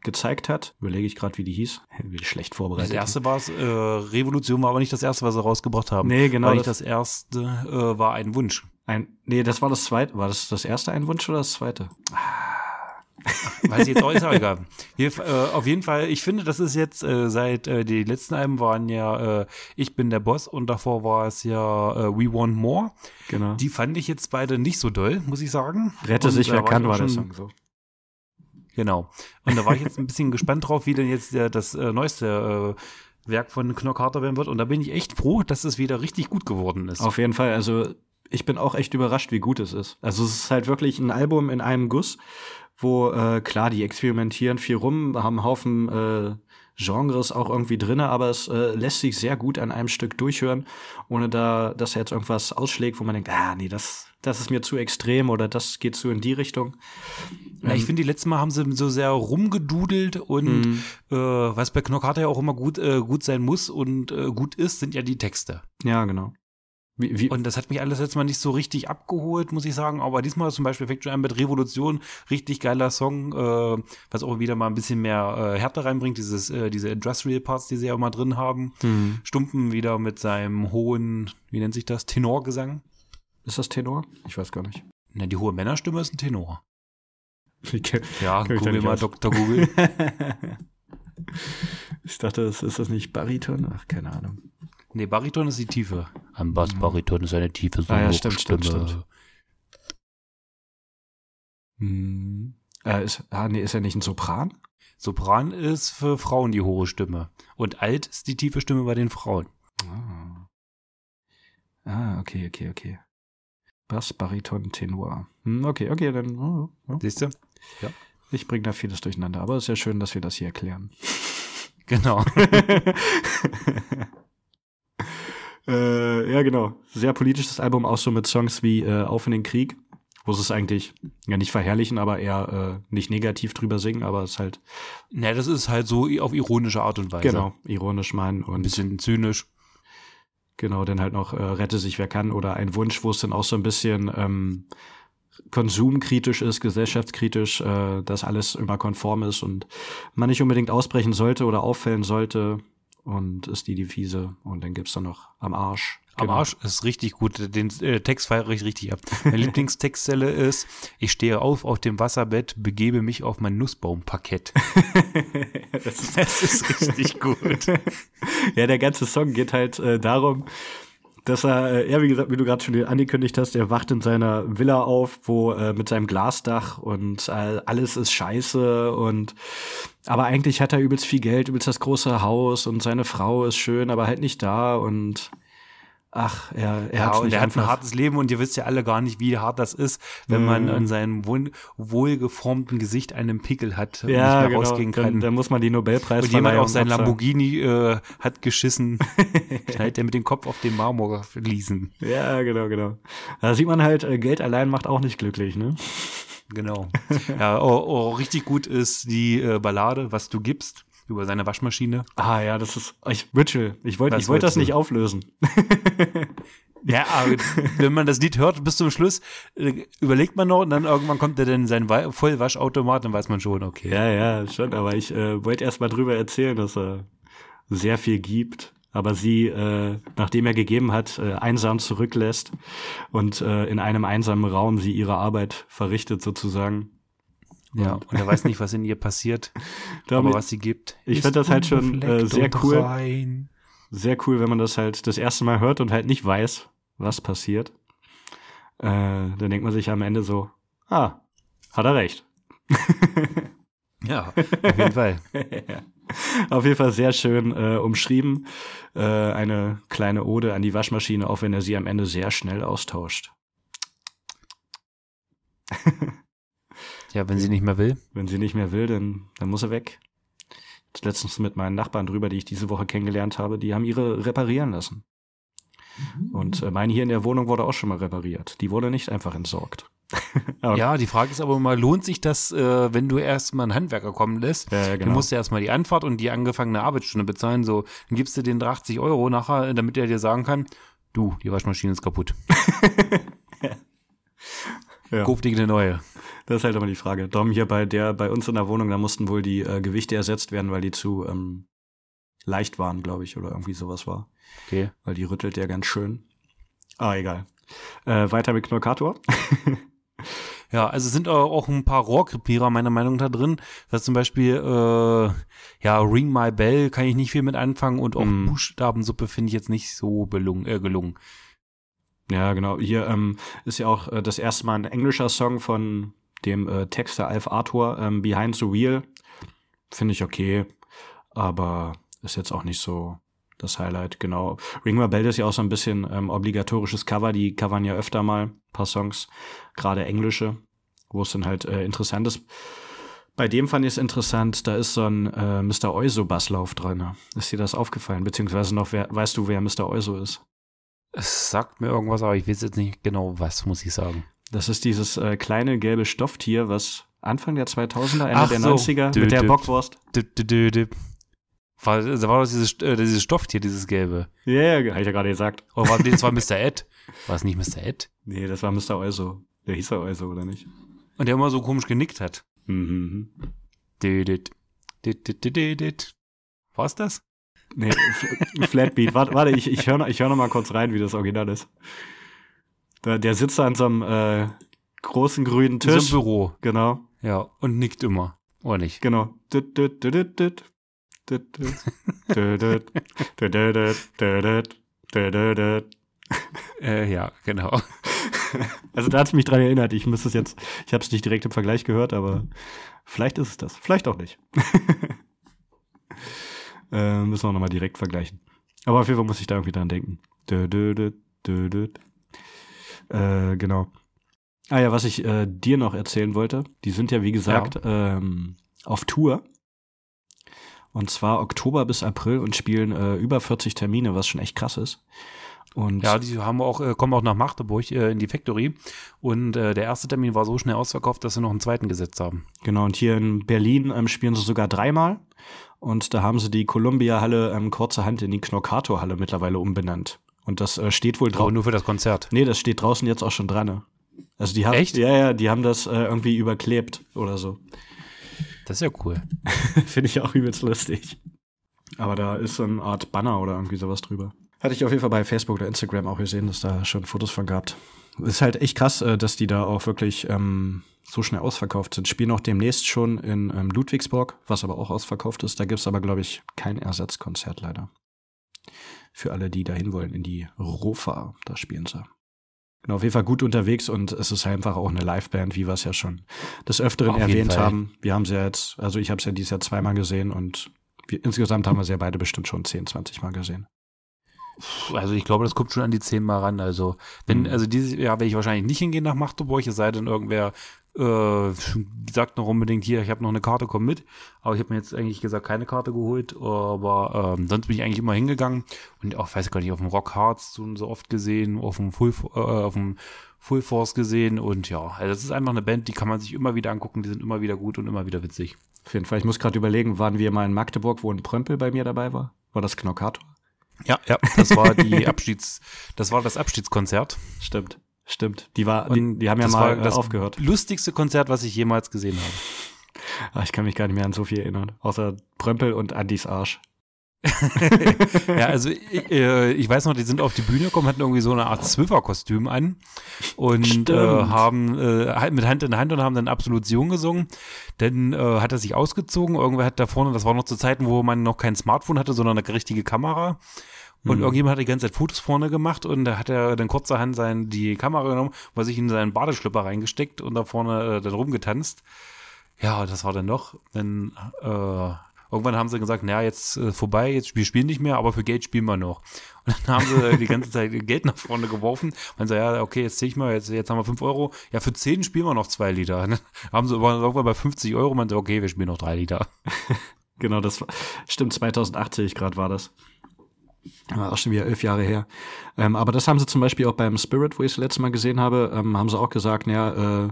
gezeigt hat. Überlege ich gerade, wie die hieß. Wie schlecht vorbereitet. Das erste war es, äh, Revolution war aber nicht das erste, was sie rausgebracht haben. Nee, genau. War nicht das, das erste äh, war ein Wunsch. Ein, nee, das war das zweite. War das das erste ein Wunsch oder das zweite? Ah. Weiß ich jetzt auch, ist auch egal. Hier, äh, auf jeden Fall, ich finde, das ist jetzt äh, seit äh, die letzten Alben waren ja äh, Ich bin der Boss und davor war es ja äh, We Want More. Genau. Die fand ich jetzt beide nicht so doll, muss ich sagen. Rette sich, wer kann, war der Song so. Genau. Und da war ich jetzt ein bisschen gespannt drauf, wie denn jetzt der, das äh, neueste Werk von Knock Harter werden wird. Und da bin ich echt froh, dass es wieder richtig gut geworden ist. Auf jeden Fall. Also ich bin auch echt überrascht, wie gut es ist. Also es ist halt wirklich ein Album in einem Guss wo äh, klar, die experimentieren viel rum, haben einen Haufen äh, Genres auch irgendwie drinne, aber es äh, lässt sich sehr gut an einem Stück durchhören, ohne da, dass er jetzt irgendwas ausschlägt, wo man denkt, ah, nee, das, das ist mir zu extrem oder das geht so in die Richtung. Ja, ich ähm, finde, die letzten Mal haben sie so sehr rumgedudelt und mhm. äh, was bei Knockater ja auch immer gut, äh, gut sein muss und äh, gut ist, sind ja die Texte. Ja, genau. Wie, wie? Und das hat mich alles jetzt mal nicht so richtig abgeholt, muss ich sagen. Aber diesmal zum Beispiel fängt schon an mit Revolution, richtig geiler Song, äh, was auch wieder mal ein bisschen mehr äh, Härte reinbringt, dieses, äh, diese Industrial Parts, die sie ja mal drin haben. Mhm. Stumpen wieder mit seinem hohen, wie nennt sich das, Tenorgesang. Ist das Tenor? Ich weiß gar nicht. Na, die hohe Männerstimme ist ein Tenor. Kann, ja, google mal aus. Dr. Google. ich dachte, ist das nicht Bariton? Ach, keine Ahnung. Nee, Bariton ist die Tiefe. Ein Bass-Bariton ist eine tiefe Solo ah, ja, stimmt, stimmt, stimmt. Hm. Äh, ist, ah, nee, ist er nicht ein Sopran? Sopran ist für Frauen die hohe Stimme. Und alt ist die tiefe Stimme bei den Frauen. Ah, ah okay, okay, okay. Bass, Bariton, Tenor. Hm, okay, okay, dann. Oh, oh. Siehst du? Ja. Ich bringe da vieles durcheinander, aber es ist ja schön, dass wir das hier erklären. Genau. Äh, ja, genau. Sehr politisches Album, auch so mit Songs wie äh, Auf in den Krieg, wo sie es eigentlich ja nicht verherrlichen, aber eher äh, nicht negativ drüber singen, aber es ist halt. Ne, das ist halt so auf ironische Art und Weise. Genau, ironisch meinen und. Ein bisschen zynisch. Genau, dann halt noch äh, Rette sich wer kann oder ein Wunsch, wo es dann auch so ein bisschen ähm, konsumkritisch ist, gesellschaftskritisch, äh, dass alles immer konform ist und man nicht unbedingt ausbrechen sollte oder auffällen sollte und ist die Devise. Und dann gibt's dann noch am Arsch. Am genau. Arsch ist richtig gut. Den äh, Text feiere ich richtig ab. Meine Lieblingstextzelle ist, ich stehe auf auf dem Wasserbett, begebe mich auf mein Nussbaumparkett. das, ist, das ist richtig gut. ja, der ganze Song geht halt äh, darum, dass er, äh, ja, wie gesagt, wie du gerade schon angekündigt hast, er wacht in seiner Villa auf, wo äh, mit seinem Glasdach und äh, alles ist scheiße und aber eigentlich hat er übelst viel Geld, übelst das große Haus und seine Frau ist schön, aber halt nicht da und Ach, er, er, ja, und er hat ein hartes Leben und ihr wisst ja alle gar nicht, wie hart das ist, wenn mm. man an seinem wohlgeformten Gesicht einen Pickel hat und ja, nicht mehr genau. rausgehen kann. Dann, dann muss man die Nobelpreis Und jemand auf sein Lamborghini äh, hat geschissen, knallt er mit dem Kopf auf den Marmor fließen. Ja, genau, genau. Da sieht man halt, äh, Geld allein macht auch nicht glücklich, ne? Genau. Ja, oh, oh, richtig gut ist die äh, Ballade, was du gibst über seine Waschmaschine. Ah ja, das ist ich Mitchell. Ich wollte ich wollte das nicht auflösen. ja, aber wenn man das Lied hört bis zum Schluss, äh, überlegt man noch und dann irgendwann kommt er dann sein Vollwaschautomat, dann weiß man schon, okay. Ja, ja, schon, aber ich äh, wollte erst mal drüber erzählen, dass er sehr viel gibt. aber sie, äh, nachdem er gegeben hat, äh, einsam zurücklässt und äh, in einem einsamen Raum sie ihre Arbeit verrichtet sozusagen. Ja, und er weiß nicht, was in ihr passiert, Damit- aber was sie gibt. Ich ist find das halt schon, äh, sehr und cool. rein. Sehr cool, wenn man das halt das erste Mal hört und halt nicht weiß, was passiert. Äh, dann denkt man sich am Ende so, ah, hat er recht. Ja, auf jeden Fall. Auf jeden Fall sehr schön äh, umschrieben. Äh, eine kleine Ode an die Waschmaschine, auch wenn er sie am Ende sehr schnell austauscht. Ja, wenn sie nicht mehr will. Wenn sie nicht mehr will, dann, dann muss er weg. Jetzt Letztens mit meinen Nachbarn drüber, die ich diese Woche kennengelernt habe, die haben ihre reparieren lassen. Und äh, meine hier in der Wohnung wurde auch schon mal repariert. Die wurde nicht einfach entsorgt. Aber- Ja, die Frage ist aber mal, lohnt sich das, äh, wenn du erstmal einen Handwerker kommen lässt? Ja, ja, Du genau. musst ja erstmal die Anfahrt und die angefangene Arbeitsstunde bezahlen. So, dann gibst du den 80 Euro nachher, damit er dir sagen kann, du, die Waschmaschine ist kaputt. Ja. Kauf dir eine neue. Das ist halt immer die Frage. Darum hier bei der, bei uns in der Wohnung, da mussten wohl die äh, Gewichte ersetzt werden, weil die zu ähm, leicht waren, glaube ich, oder irgendwie sowas war. Okay. Weil die rüttelt ja ganz schön. Ah, egal. Äh, weiter mit Knurkator. Ja, also es sind auch ein paar Rohrkrepierer meiner Meinung nach da drin. Das zum Beispiel, äh, ja, Ring My Bell kann ich nicht viel mit anfangen und auch Mm. Buchstabensuppe finde ich jetzt nicht so belungen, äh, gelungen. ja, genau. Hier ähm, ist ja auch äh, das erste Mal ein englischer Song von dem äh, Texter Alf Arthur, ähm, Behind the Wheel. Finde ich okay, aber ist jetzt auch nicht so das Highlight, genau. Ring My Bell ist ja auch so ein bisschen ähm, obligatorisches Cover. Die covern ja öfter mal ein paar Songs, gerade englische, wo es dann halt äh, interessant ist. Bei dem fand ich es interessant, da ist so ein äh, Mr. Euso-Basslauf drin. Ist dir das aufgefallen? Beziehungsweise noch, wer, weißt du, wer Mr. Euso ist? Es sagt mir irgendwas, aber ich weiß jetzt nicht genau, was, muss ich sagen. Das ist dieses äh, kleine gelbe Stofftier, was Anfang der 2000er, Ende Ach der so. 90er Dö, mit der dö. Bockwurst. Dip, dip. War, da war das dieses, äh, dieses Stofftier, dieses gelbe. Ja, yeah, hab ich ja gerade gesagt. Oder war das war Mr. Ed? War es nicht Mr. Ed? Nee, das war Mr. Euso. Der hieß ja Euso, oder nicht? Und der immer so komisch genickt hat. Mhm. Didit. Didit, didit. War's das? Nee, Flatbeat. Warte, warte ich, ich höre noch, ich hör noch mal kurz rein, wie das Original ist. Da, der sitzt da an so einem äh, großen grünen So im Tisch. Büro. Genau, Ja, und nickt immer. Oder nicht? genau. Äh, ja, genau. Also da hat es mich dran erinnert. Ich müsste es jetzt, ich habe es nicht direkt im Vergleich gehört, aber vielleicht ist es das. Vielleicht auch nicht. äh, müssen wir nochmal direkt vergleichen. Aber auf jeden Fall muss ich da irgendwie dran denken. Dö, dö, dö, dö, dö. Äh, genau. Ah ja, was ich äh, dir noch erzählen wollte, die sind ja wie gesagt ähm, auf Tour. Und zwar Oktober bis April und spielen äh, über 40 Termine, was schon echt krass ist. Und Ja, die haben auch, äh, kommen auch nach Magdeburg äh, in die Factory. Und äh, der erste Termin war so schnell ausverkauft, dass sie noch einen zweiten gesetzt haben. Genau, und hier in Berlin ähm, spielen sie sogar dreimal. Und da haben sie die Columbia-Halle ähm, kurzerhand in die Knorkator-Halle mittlerweile umbenannt. Und das äh, steht wohl Aber draußen. nur für das Konzert. Nee, das steht draußen jetzt auch schon dran. Ne? Also die haben, Echt? Ja, ja, die haben das äh, irgendwie überklebt oder so. Das ist ja cool. Finde ich auch übelst lustig. Aber da ist so eine Art Banner oder irgendwie sowas drüber. Hatte ich auf jeden Fall bei Facebook oder Instagram auch gesehen, dass da schon Fotos von gab. Ist halt echt krass, äh, dass die da auch wirklich ähm, so schnell ausverkauft sind. Spielen auch demnächst schon in ähm, Ludwigsburg, was aber auch ausverkauft ist. Da gibt's aber, glaube ich, kein Ersatzkonzert leider. Für alle, die dahin wollen, in die Rofa, da spielen sie. Genau, auf jeden Fall gut unterwegs und es ist einfach auch eine Liveband, wie wir es ja schon des Öfteren Auf erwähnt haben. Wir haben sie ja jetzt, also ich habe es ja dieses Jahr zweimal gesehen und wir, insgesamt haben wir sie ja beide bestimmt schon 10, 20 Mal gesehen. Also ich glaube, das kommt schon an die zehn Mal ran. Also, wenn, Mhm. also dieses Jahr werde ich wahrscheinlich nicht hingehen nach Magdeburg, es sei denn, irgendwer äh, sagt noch unbedingt hier, ich habe noch eine Karte, komm mit. Aber ich habe mir jetzt eigentlich gesagt keine Karte geholt, aber ähm, sonst bin ich eigentlich immer hingegangen und auch, weiß ich gar nicht, auf dem Rock Hearts so, so oft gesehen, auf dem Full, äh, auf dem Full Force gesehen und ja, also das ist einfach eine Band, die kann man sich immer wieder angucken, die sind immer wieder gut und immer wieder witzig. Auf jeden Fall. Ich muss gerade überlegen, waren wir mal in Magdeburg, wo ein Prömpel bei mir dabei war? War das Knockator? Ja, ja, das war die Abschieds, das war das Abschiedskonzert. Stimmt, stimmt. Die war, die, die haben ja mal äh, das aufgehört. lustigste Konzert, was ich jemals gesehen habe. Ah, ich kann mich gar nicht mehr an so viel erinnern. Außer Prömpel und Andys Arsch. ja, also ich, äh, ich, weiß noch, die sind auf die Bühne gekommen, hatten irgendwie so eine Art Zwiffer-Kostüm an und äh, haben äh, mit Hand in Hand und haben dann Absolution gesungen. Dann äh, hat er sich ausgezogen, irgendwer hat da vorne, das war noch zu Zeiten, wo man noch kein Smartphone hatte, sondern eine richtige Kamera. Und mhm. irgendjemand hat die ganze Zeit Fotos vorne gemacht und da hat er dann kurzerhand sein, die Kamera genommen, war sich in seinen Badeschlüpper reingesteckt und da vorne äh, dann rumgetanzt. Ja, das war dann noch. Dann äh, Irgendwann haben sie gesagt, naja, jetzt äh, vorbei, jetzt wir spielen nicht mehr, aber für Geld spielen wir noch. Und dann haben sie die ganze Zeit Geld nach vorne geworfen. Man sagt, ja, okay, jetzt zähl ich mal, jetzt, jetzt haben wir fünf Euro. Ja, für zehn spielen wir noch zwei Lieder. Dann haben sie irgendwann bei 50 Euro, man sagt, okay, wir spielen noch drei Lieder. genau, das war, stimmt, 2080 gerade war das. War auch schon wieder elf Jahre her. Ähm, aber das haben sie zum Beispiel auch beim Spirit, wo ich es letztes Mal gesehen habe, ähm, haben sie auch gesagt, naja, äh,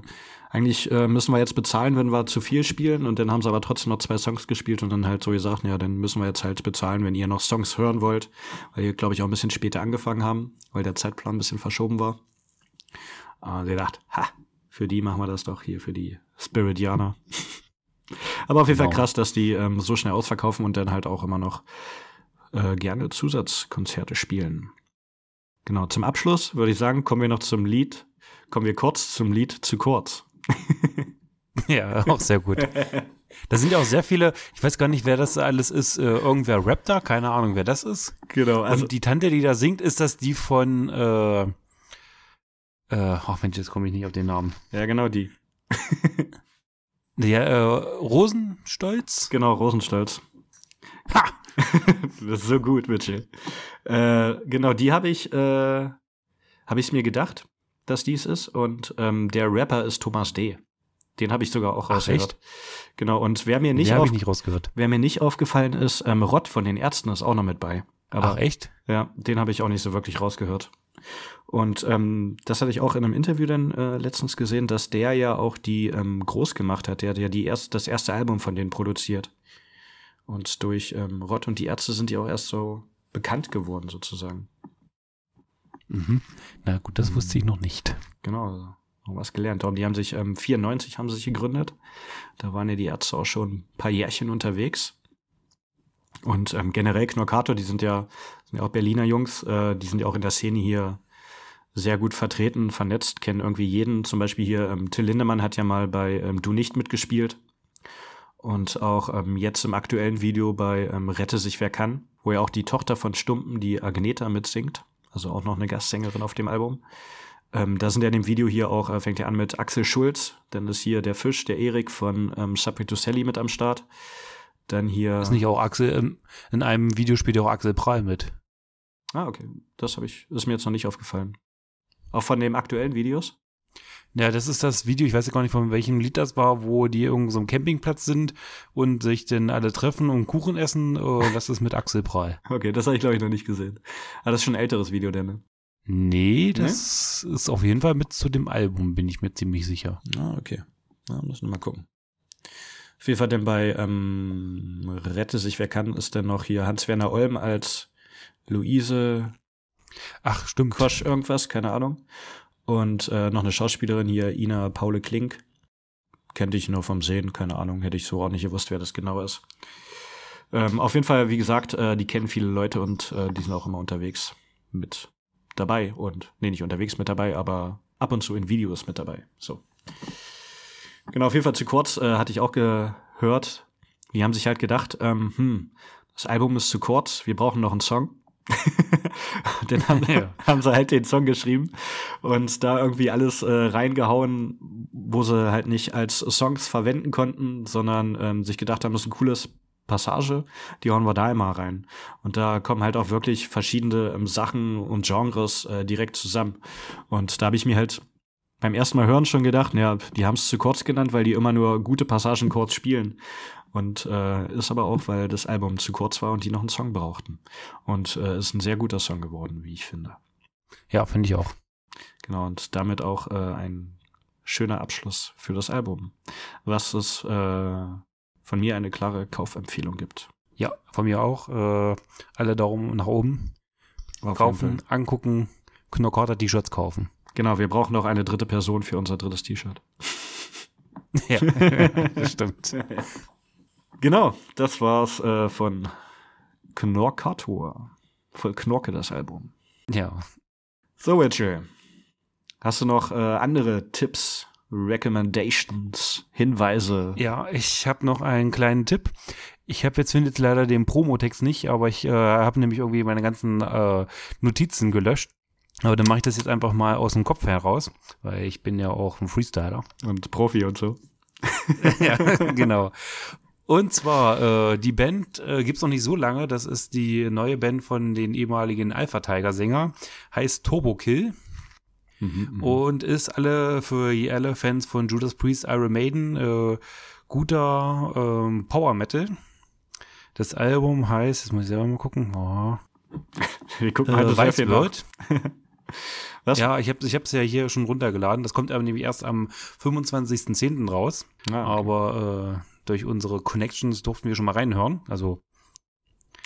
eigentlich äh, müssen wir jetzt bezahlen, wenn wir zu viel spielen. Und dann haben sie aber trotzdem noch zwei Songs gespielt und dann halt so gesagt, ja, dann müssen wir jetzt halt bezahlen, wenn ihr noch Songs hören wollt. Weil ihr, glaube ich, auch ein bisschen später angefangen haben, weil der Zeitplan ein bisschen verschoben war. Und sie dachte, ha, für die machen wir das doch hier, für die Spiritianer. aber auf jeden genau. Fall krass, dass die ähm, so schnell ausverkaufen und dann halt auch immer noch äh, gerne Zusatzkonzerte spielen. Genau, zum Abschluss würde ich sagen, kommen wir noch zum Lied, kommen wir kurz zum Lied zu kurz. ja, auch sehr gut. Da sind ja auch sehr viele, ich weiß gar nicht, wer das alles ist, äh, irgendwer rappt da, keine Ahnung, wer das ist. Genau. Also Und die Tante, die da singt, ist das die von, äh, äh, ach Mensch, jetzt komme ich nicht auf den Namen. Ja, genau die. Der äh, Rosenstolz? Genau, Rosenstolz. Ha! das ist so gut, Mitchell. Äh, genau, die habe ich, äh, habe ich mir gedacht dass dies ist. Und ähm, der Rapper ist Thomas D. Den habe ich sogar auch rausgehört. Genau, und wer mir nicht, auf, nicht rausgehört. Wer mir nicht aufgefallen ist, ähm, Rott von den Ärzten ist auch noch mit bei. Aber, Ach, echt? Ja, den habe ich auch nicht so wirklich rausgehört. Und ähm, das hatte ich auch in einem Interview dann äh, letztens gesehen, dass der ja auch die ähm, groß gemacht hat. Der hat ja die erst, das erste Album von denen produziert. Und durch ähm, Rott und die Ärzte sind die auch erst so bekannt geworden, sozusagen. Mhm. Na gut, das wusste ich noch nicht. Genau, also, noch was gelernt. Und die haben sich, ähm, 94 haben sie sich gegründet. Da waren ja die Ärzte auch schon ein paar Jährchen unterwegs. Und ähm, generell Knorkator, die sind ja, sind ja auch Berliner Jungs, äh, die sind ja auch in der Szene hier sehr gut vertreten, vernetzt, kennen irgendwie jeden. Zum Beispiel hier, ähm, Till Lindemann hat ja mal bei ähm, Du nicht mitgespielt. Und auch ähm, jetzt im aktuellen Video bei ähm, Rette sich wer kann, wo ja auch die Tochter von Stumpen, die Agneta, mitsingt also auch noch eine Gastsängerin auf dem Album. Ähm, da sind ja in dem Video hier auch, äh, fängt er an mit Axel Schulz, dann ist hier der Fisch, der Erik von ähm, Sabrito Sally mit am Start. Dann hier. Ist nicht auch Axel, ähm, in einem Video spielt ja auch Axel Prall mit. Ah, okay. Das habe ich, ist mir jetzt noch nicht aufgefallen. Auch von den aktuellen Videos? Ja, das ist das Video, ich weiß ja gar nicht, von welchem Lied das war, wo die irgendwo so einem Campingplatz sind und sich dann alle treffen und Kuchen essen. Oh, das ist mit Axel Prahl. Okay, das habe ich, glaube ich, noch nicht gesehen. Aber das ist schon ein älteres Video, denn, ne? Nee, das nee? ist auf jeden Fall mit zu dem Album, bin ich mir ziemlich sicher. Ah, okay. Na, müssen wir mal gucken. Auf jeden Fall denn bei ähm, Rette sich wer kann, ist denn noch hier Hans-Werner Olm als Luise Ach, stimmt. Kosch irgendwas, keine Ahnung. Und äh, noch eine Schauspielerin hier, Ina Paule Klink. Kennt ich nur vom Sehen, keine Ahnung, hätte ich so auch nicht gewusst, wer das genau ist. Ähm, auf jeden Fall, wie gesagt, äh, die kennen viele Leute und äh, die sind auch immer unterwegs mit dabei. Und, nee, nicht unterwegs mit dabei, aber ab und zu in Videos mit dabei. So. Genau, auf jeden Fall zu kurz äh, hatte ich auch gehört. Die haben sich halt gedacht, ähm, hm, das Album ist zu kurz, wir brauchen noch einen Song. dann haben, ja. haben sie halt den Song geschrieben und da irgendwie alles äh, reingehauen, wo sie halt nicht als Songs verwenden konnten, sondern ähm, sich gedacht haben, das ist ein cooles Passage, die hauen wir da immer rein. Und da kommen halt auch wirklich verschiedene ähm, Sachen und Genres äh, direkt zusammen. Und da habe ich mir halt beim ersten Mal hören schon gedacht, ja, die haben es zu kurz genannt, weil die immer nur gute Passagen kurz spielen. Und äh, ist aber auch, weil das Album zu kurz war und die noch einen Song brauchten. Und äh, ist ein sehr guter Song geworden, wie ich finde. Ja, finde ich auch. Genau, und damit auch äh, ein schöner Abschluss für das Album. Was es äh, von mir eine klare Kaufempfehlung gibt. Ja, von mir auch. Äh, alle Daumen nach oben. Auf kaufen, angucken, Knockout T-Shirts kaufen. Genau, wir brauchen noch eine dritte Person für unser drittes T-Shirt. ja, das stimmt. Genau, das war's äh, von Knorkator. Voll Knorke, das Album. Ja. So, Witcher. Hast du noch äh, andere Tipps, Recommendations, Hinweise? Ja, ich habe noch einen kleinen Tipp. Ich habe jetzt findet leider den Promotext nicht, aber ich äh, habe nämlich irgendwie meine ganzen äh, Notizen gelöscht. Aber dann mache ich das jetzt einfach mal aus dem Kopf heraus, weil ich bin ja auch ein Freestyler. Und Profi und so. ja, genau. Und zwar, äh, die Band äh, gibt's noch nicht so lange. Das ist die neue Band von den ehemaligen Alpha Tiger Sänger. Heißt Turbo Kill. Mhm, und ist alle für alle Fans von Judas Priest, Iron Maiden äh, guter ähm, Power Metal. Das Album heißt, jetzt muss ich selber mal gucken. Oh. Wir gucken halt äh, Weiß wird. Was? Ja, ich habe ich hab's ja hier schon runtergeladen. Das kommt aber nämlich erst am 25.10. raus. Ah, okay. Aber äh, durch unsere Connections durften wir schon mal reinhören. Also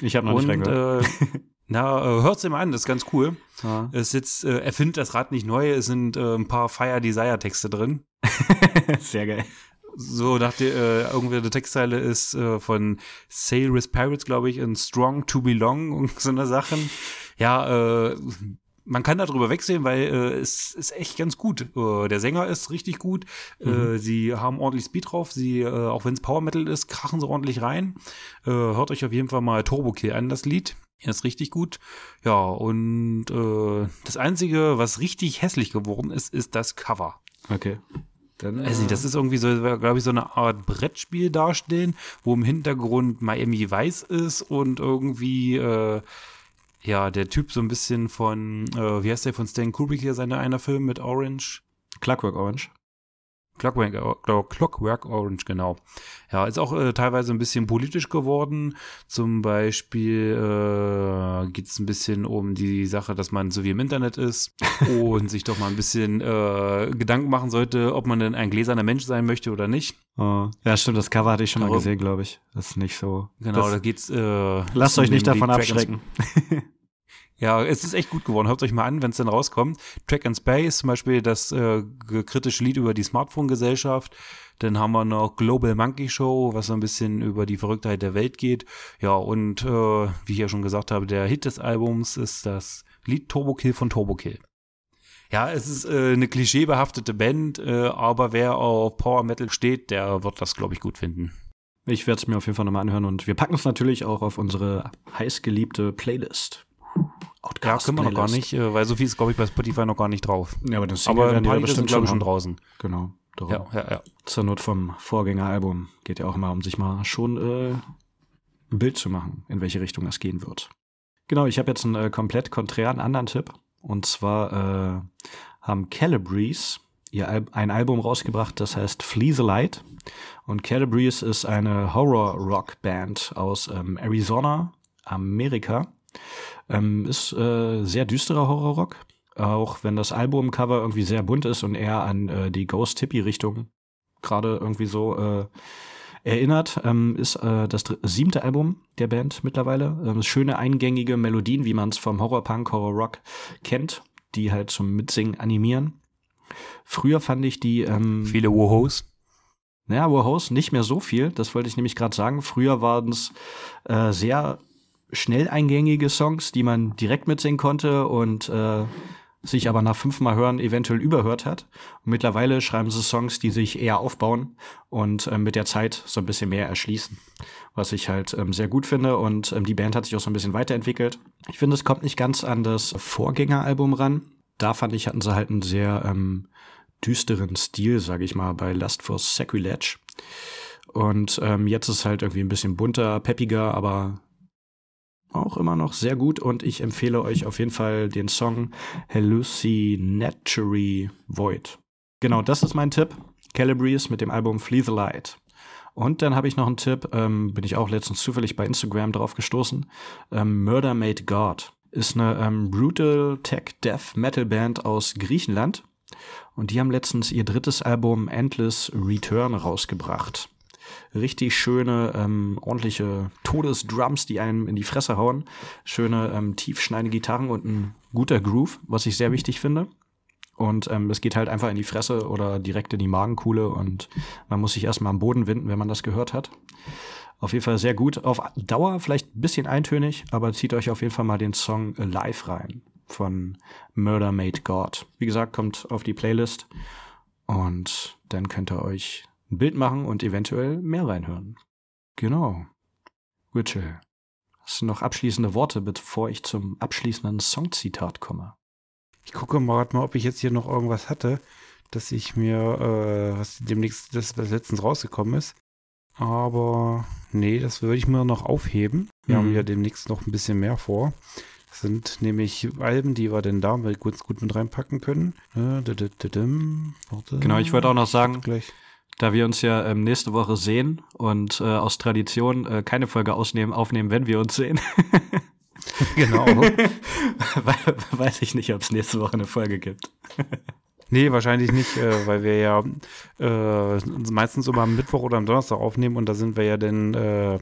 ich habe noch und, nicht reingehört. Äh, na, äh, hört's ihm an, das ist ganz cool. Ja. Es jetzt, äh, er findet das Rad nicht neu, es sind äh, ein paar Fire Desire Texte drin. Sehr geil. So dachte äh, irgendwie eine Textzeile ist äh, von Sailor's Pirates, glaube ich, in Strong to Belong und so eine Sachen. Ja, äh, man kann darüber wegsehen, weil äh, es ist echt ganz gut. Äh, der Sänger ist richtig gut. Äh, mhm. Äh, sie haben ordentlich Speed drauf. Sie, äh, auch wenn es Power Metal ist, krachen sie ordentlich rein. Äh, hört euch auf jeden Fall mal Turbo Kill an, das Lied. Er ist richtig gut. Ja, und äh, das Einzige, was richtig hässlich geworden ist, ist das Cover. Okay. Dann, also das ist irgendwie so, glaube ich, so eine Art Brettspiel darstellen, wo im Hintergrund Miami weiß ist und irgendwie äh, ja, der Typ so ein bisschen von, äh, wie heißt der von Stan Kubrick hier, seine einer Film mit Orange? Clockwork Orange. Clockwork, Clockwork Orange, genau. Ja, ist auch äh, teilweise ein bisschen politisch geworden. Zum Beispiel äh, geht es ein bisschen um die Sache, dass man so wie im Internet ist und sich doch mal ein bisschen äh, Gedanken machen sollte, ob man denn ein gläserner Mensch sein möchte oder nicht. Oh. Ja, stimmt, das Cover hatte ich schon mal gesehen, glaube ich. Das ist nicht so. Genau, das, da geht's. Äh, lasst euch nicht davon abschrecken. Ja, es ist echt gut geworden. Hört euch mal an, wenn es dann rauskommt. Track and Space, zum Beispiel das äh, kritische Lied über die Smartphone-Gesellschaft. Dann haben wir noch Global Monkey Show, was so ein bisschen über die Verrücktheit der Welt geht. Ja, und äh, wie ich ja schon gesagt habe, der Hit des Albums ist das Lied Turbo Kill von Turbo Kill. Ja, es ist äh, eine klischeebehaftete Band, äh, aber wer auf Power Metal steht, der wird das, glaube ich, gut finden. Ich werde es mir auf jeden Fall nochmal anhören und wir packen es natürlich auch auf unsere heißgeliebte Playlist. Outcast ja, können wir noch gar nicht, äh, weil so viel ist, glaube ich, bei Spotify noch gar nicht drauf. Ja, aber das aber ein paar Lieder sind, glaube ich, schon draußen. Genau. Darum. Ja, ja, ja. Zur Not vom Vorgängeralbum geht ja auch mal um sich mal schon äh, ein Bild zu machen, in welche Richtung das gehen wird. Genau, ich habe jetzt einen äh, komplett konträren anderen Tipp. Und zwar äh, haben Calibrees ihr Al ein Album rausgebracht, das heißt Flee the Light. Und Calibrees ist eine Horror-Rock-Band aus ähm, Arizona, Amerika. Ähm, ist äh, sehr düsterer Horrorrock, auch wenn das Albumcover irgendwie sehr bunt ist und eher an äh, die Ghost Hippie Richtung gerade irgendwie so äh, erinnert, ähm, ist äh, das siebte Album der Band mittlerweile. Ähm, schöne eingängige Melodien, wie man es vom Horrorpunk, Horrorrock kennt, die halt zum Mitsingen animieren. Früher fand ich die ähm, viele Wohos. Naja, Wohos nicht mehr so viel. Das wollte ich nämlich gerade sagen. Früher waren es äh, sehr schnell eingängige Songs, die man direkt mitsingen konnte und äh, sich aber nach fünfmal hören eventuell überhört hat. Und mittlerweile schreiben sie Songs, die sich eher aufbauen und äh, mit der Zeit so ein bisschen mehr erschließen. Was ich halt ähm, sehr gut finde und ähm, die Band hat sich auch so ein bisschen weiterentwickelt. Ich finde, es kommt nicht ganz an das Vorgängeralbum ran. Da fand ich, hatten sie halt einen sehr ähm, düsteren Stil, sage ich mal, bei Lust for Sacrilege. Und ähm, jetzt ist halt irgendwie ein bisschen bunter, peppiger, aber auch immer noch sehr gut und ich empfehle euch auf jeden Fall den Song Hallucinatory Void. Genau, das ist mein Tipp. Calibrees mit dem Album Flee the Light. Und dann habe ich noch einen Tipp, ähm, bin ich auch letztens zufällig bei Instagram drauf gestoßen. Ähm, Murder Made God ist eine ähm, Brutal Tech Death Metal Band aus Griechenland. Und die haben letztens ihr drittes Album Endless Return rausgebracht richtig schöne, ähm, ordentliche Todesdrums, die einem in die Fresse hauen. Schöne, ähm, tiefschneidende Gitarren und ein guter Groove, was ich sehr wichtig finde. Und ähm, es geht halt einfach in die Fresse oder direkt in die Magenkuhle und man muss sich erstmal am Boden winden, wenn man das gehört hat. Auf jeden Fall sehr gut. Auf Dauer vielleicht ein bisschen eintönig, aber zieht euch auf jeden Fall mal den Song Live rein von Murder Made God. Wie gesagt, kommt auf die Playlist und dann könnt ihr euch ein Bild machen und eventuell mehr reinhören. Genau. Richard, hast du noch abschließende Worte, bevor ich zum abschließenden Songzitat komme? Ich gucke mal, mal, ob ich jetzt hier noch irgendwas hatte, dass ich mir, äh, was demnächst, das was letztens rausgekommen ist. Aber nee, das würde ich mir noch aufheben. Wir mhm. haben ja demnächst noch ein bisschen mehr vor. Das sind nämlich Alben, die wir denn da gut, gut mit reinpacken können. Äh, genau, ich wollte auch noch sagen, gleich. Da wir uns ja ähm, nächste Woche sehen und äh, aus Tradition äh, keine Folge ausnehmen, aufnehmen, wenn wir uns sehen. genau. Weiß ich nicht, ob es nächste Woche eine Folge gibt. Nee, wahrscheinlich nicht, äh, weil wir ja äh, meistens immer am Mittwoch oder am Donnerstag aufnehmen und da sind wir ja dann äh,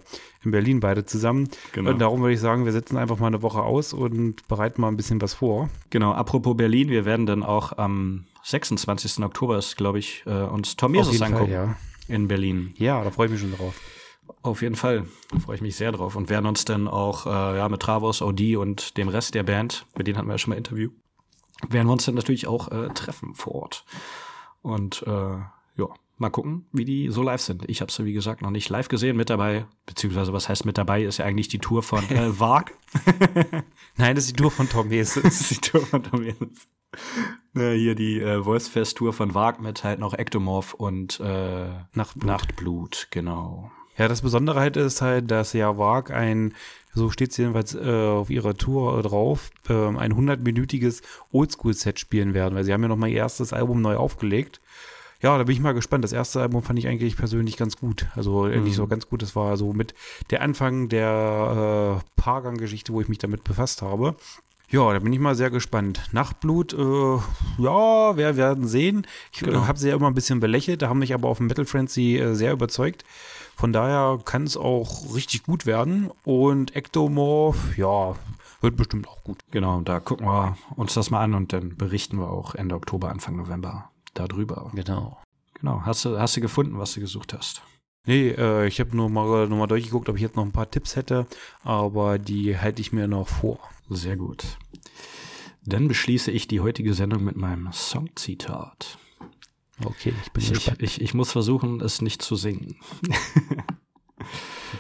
in Berlin beide zusammen. Genau. Und darum würde ich sagen, wir setzen einfach mal eine Woche aus und bereiten mal ein bisschen was vor. Genau, apropos Berlin, wir werden dann auch am 26. Oktober glaube ich, äh, uns Tom Jesus angucken. Fall, ja. In Berlin. Ja, da freue ich mich schon drauf. Auf jeden Fall. Da freue ich mich sehr drauf. Und werden uns dann auch äh, ja, mit Travos, Audi und dem Rest der Band, mit denen hatten wir ja schon mal Interview, werden wir uns dann natürlich auch äh, treffen vor Ort. Und äh, ja, mal gucken, wie die so live sind. Ich habe sie, wie gesagt, noch nicht live gesehen. Mit dabei, beziehungsweise was heißt mit dabei, ist ja eigentlich die Tour von äh, Varg. Nein, das ist die Tour von Tom das ist die Tour von Tom Ja, hier die äh, Voicefest-Tour von Varg mit halt noch Ectomorph und äh, Nachtblut. Nachtblut, genau. Ja, das Besondere halt ist halt, dass ja Varg ein so steht es jedenfalls äh, auf ihrer Tour drauf, äh, ein 100-minütiges Oldschool-Set spielen werden, weil sie haben ja nochmal ihr erstes Album neu aufgelegt. Ja, da bin ich mal gespannt. Das erste Album fand ich eigentlich persönlich ganz gut. Also mhm. nicht so ganz gut. Das war so mit der Anfang der äh, Paargang-Geschichte, wo ich mich damit befasst habe. Ja, da bin ich mal sehr gespannt. Nachtblut, äh, ja, wir werden sehen. Ich äh, genau. habe sie ja immer ein bisschen belächelt, da haben mich aber auf dem Metal Frenzy äh, sehr überzeugt. Von daher kann es auch richtig gut werden. Und Ectomorph, ja, wird bestimmt auch gut. Genau, da gucken wir uns das mal an und dann berichten wir auch Ende Oktober, Anfang November darüber. Genau. Genau. Hast du, hast du gefunden, was du gesucht hast? Nee, äh, ich habe nur mal, nur mal durchgeguckt, ob ich jetzt noch ein paar Tipps hätte, aber die halte ich mir noch vor. Sehr gut. Dann beschließe ich die heutige Sendung mit meinem Songzitat. Okay, ich bin ich, ich, ich, ich muss versuchen, es nicht zu singen.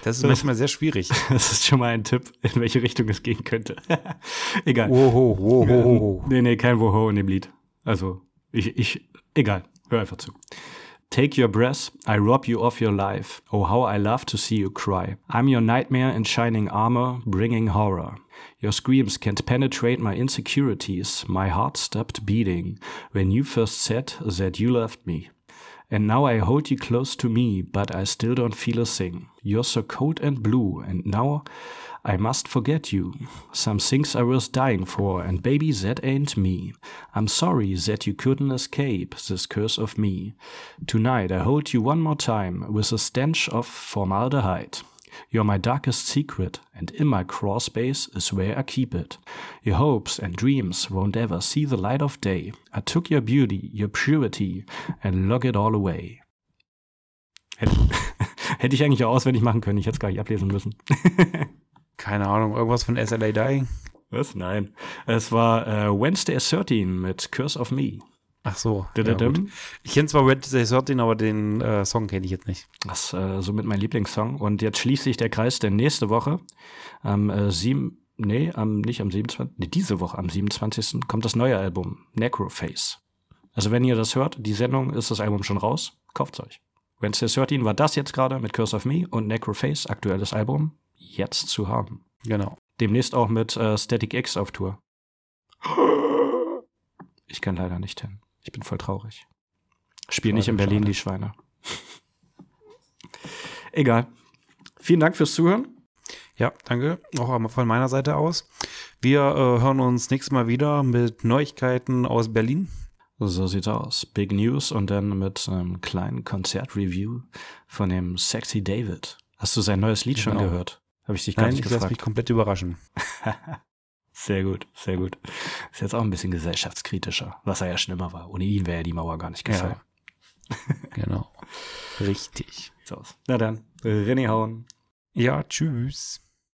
Das ist manchmal sehr schwierig. Das ist schon mal ein Tipp, in welche Richtung es gehen könnte. egal. Woho, woho, woho. Nee, nee, kein Woho in dem Lied. Also, ich, ich, egal. Hör einfach zu. Take your breath, I rob you of your life. Oh, how I love to see you cry. I'm your nightmare in shining armor, bringing horror. Your screams can't penetrate my insecurities. My heart stopped beating when you first said that you loved me. And now I hold you close to me, but I still don't feel a thing. You're so cold and blue, and now I must forget you. Some things I was dying for, and baby, that ain't me. I'm sorry that you couldn't escape this curse of me. Tonight I hold you one more time with a stench of formaldehyde. You're my darkest secret, and in my crawl space is where I keep it. Your hopes and dreams won't ever see the light of day. I took your beauty, your purity, and lock it all away. Hätte, hätte ich eigentlich auch auswendig machen können, ich hätte es gar nicht ablesen müssen. Keine Ahnung, irgendwas von SLA Dying? Was? Nein. Es war äh, Wednesday 13 mit Curse of Me. Ach so. Ja, ich kenne zwar Wednesday 13, aber den äh, Song kenne ich jetzt nicht. Das ist äh, somit mein Lieblingssong. Und jetzt schließt sich der Kreis, denn nächste Woche am äh, sieben, nee, am, nicht am 27., nee, diese Woche am 27. kommt das neue Album, Necroface. Also wenn ihr das hört, die Sendung ist das Album schon raus, kauft's euch. Wednesday 13 war das jetzt gerade mit Curse of Me und Necroface, aktuelles Album, jetzt zu haben. Genau. Demnächst auch mit äh, Static X auf Tour. Ich kann leider nicht hin. Ich bin voll traurig. Spiel nicht in Berlin schade. die Schweine. Egal. Vielen Dank fürs Zuhören. Ja, danke. Auch von meiner Seite aus. Wir äh, hören uns nächstes Mal wieder mit Neuigkeiten aus Berlin. So sieht's aus. Big News und dann mit einem kleinen Konzertreview von dem Sexy David. Hast du sein neues Lied genau. schon gehört? Habe ich dich gar Nein, nicht ich gefragt. lass mich komplett überraschen. Sehr gut, sehr gut. Ist jetzt auch ein bisschen gesellschaftskritischer, was er ja schon immer war. Ohne ihn wäre ja die Mauer gar nicht gefallen. Ja. genau. Richtig. So. Na dann, René hauen. Ja, tschüss.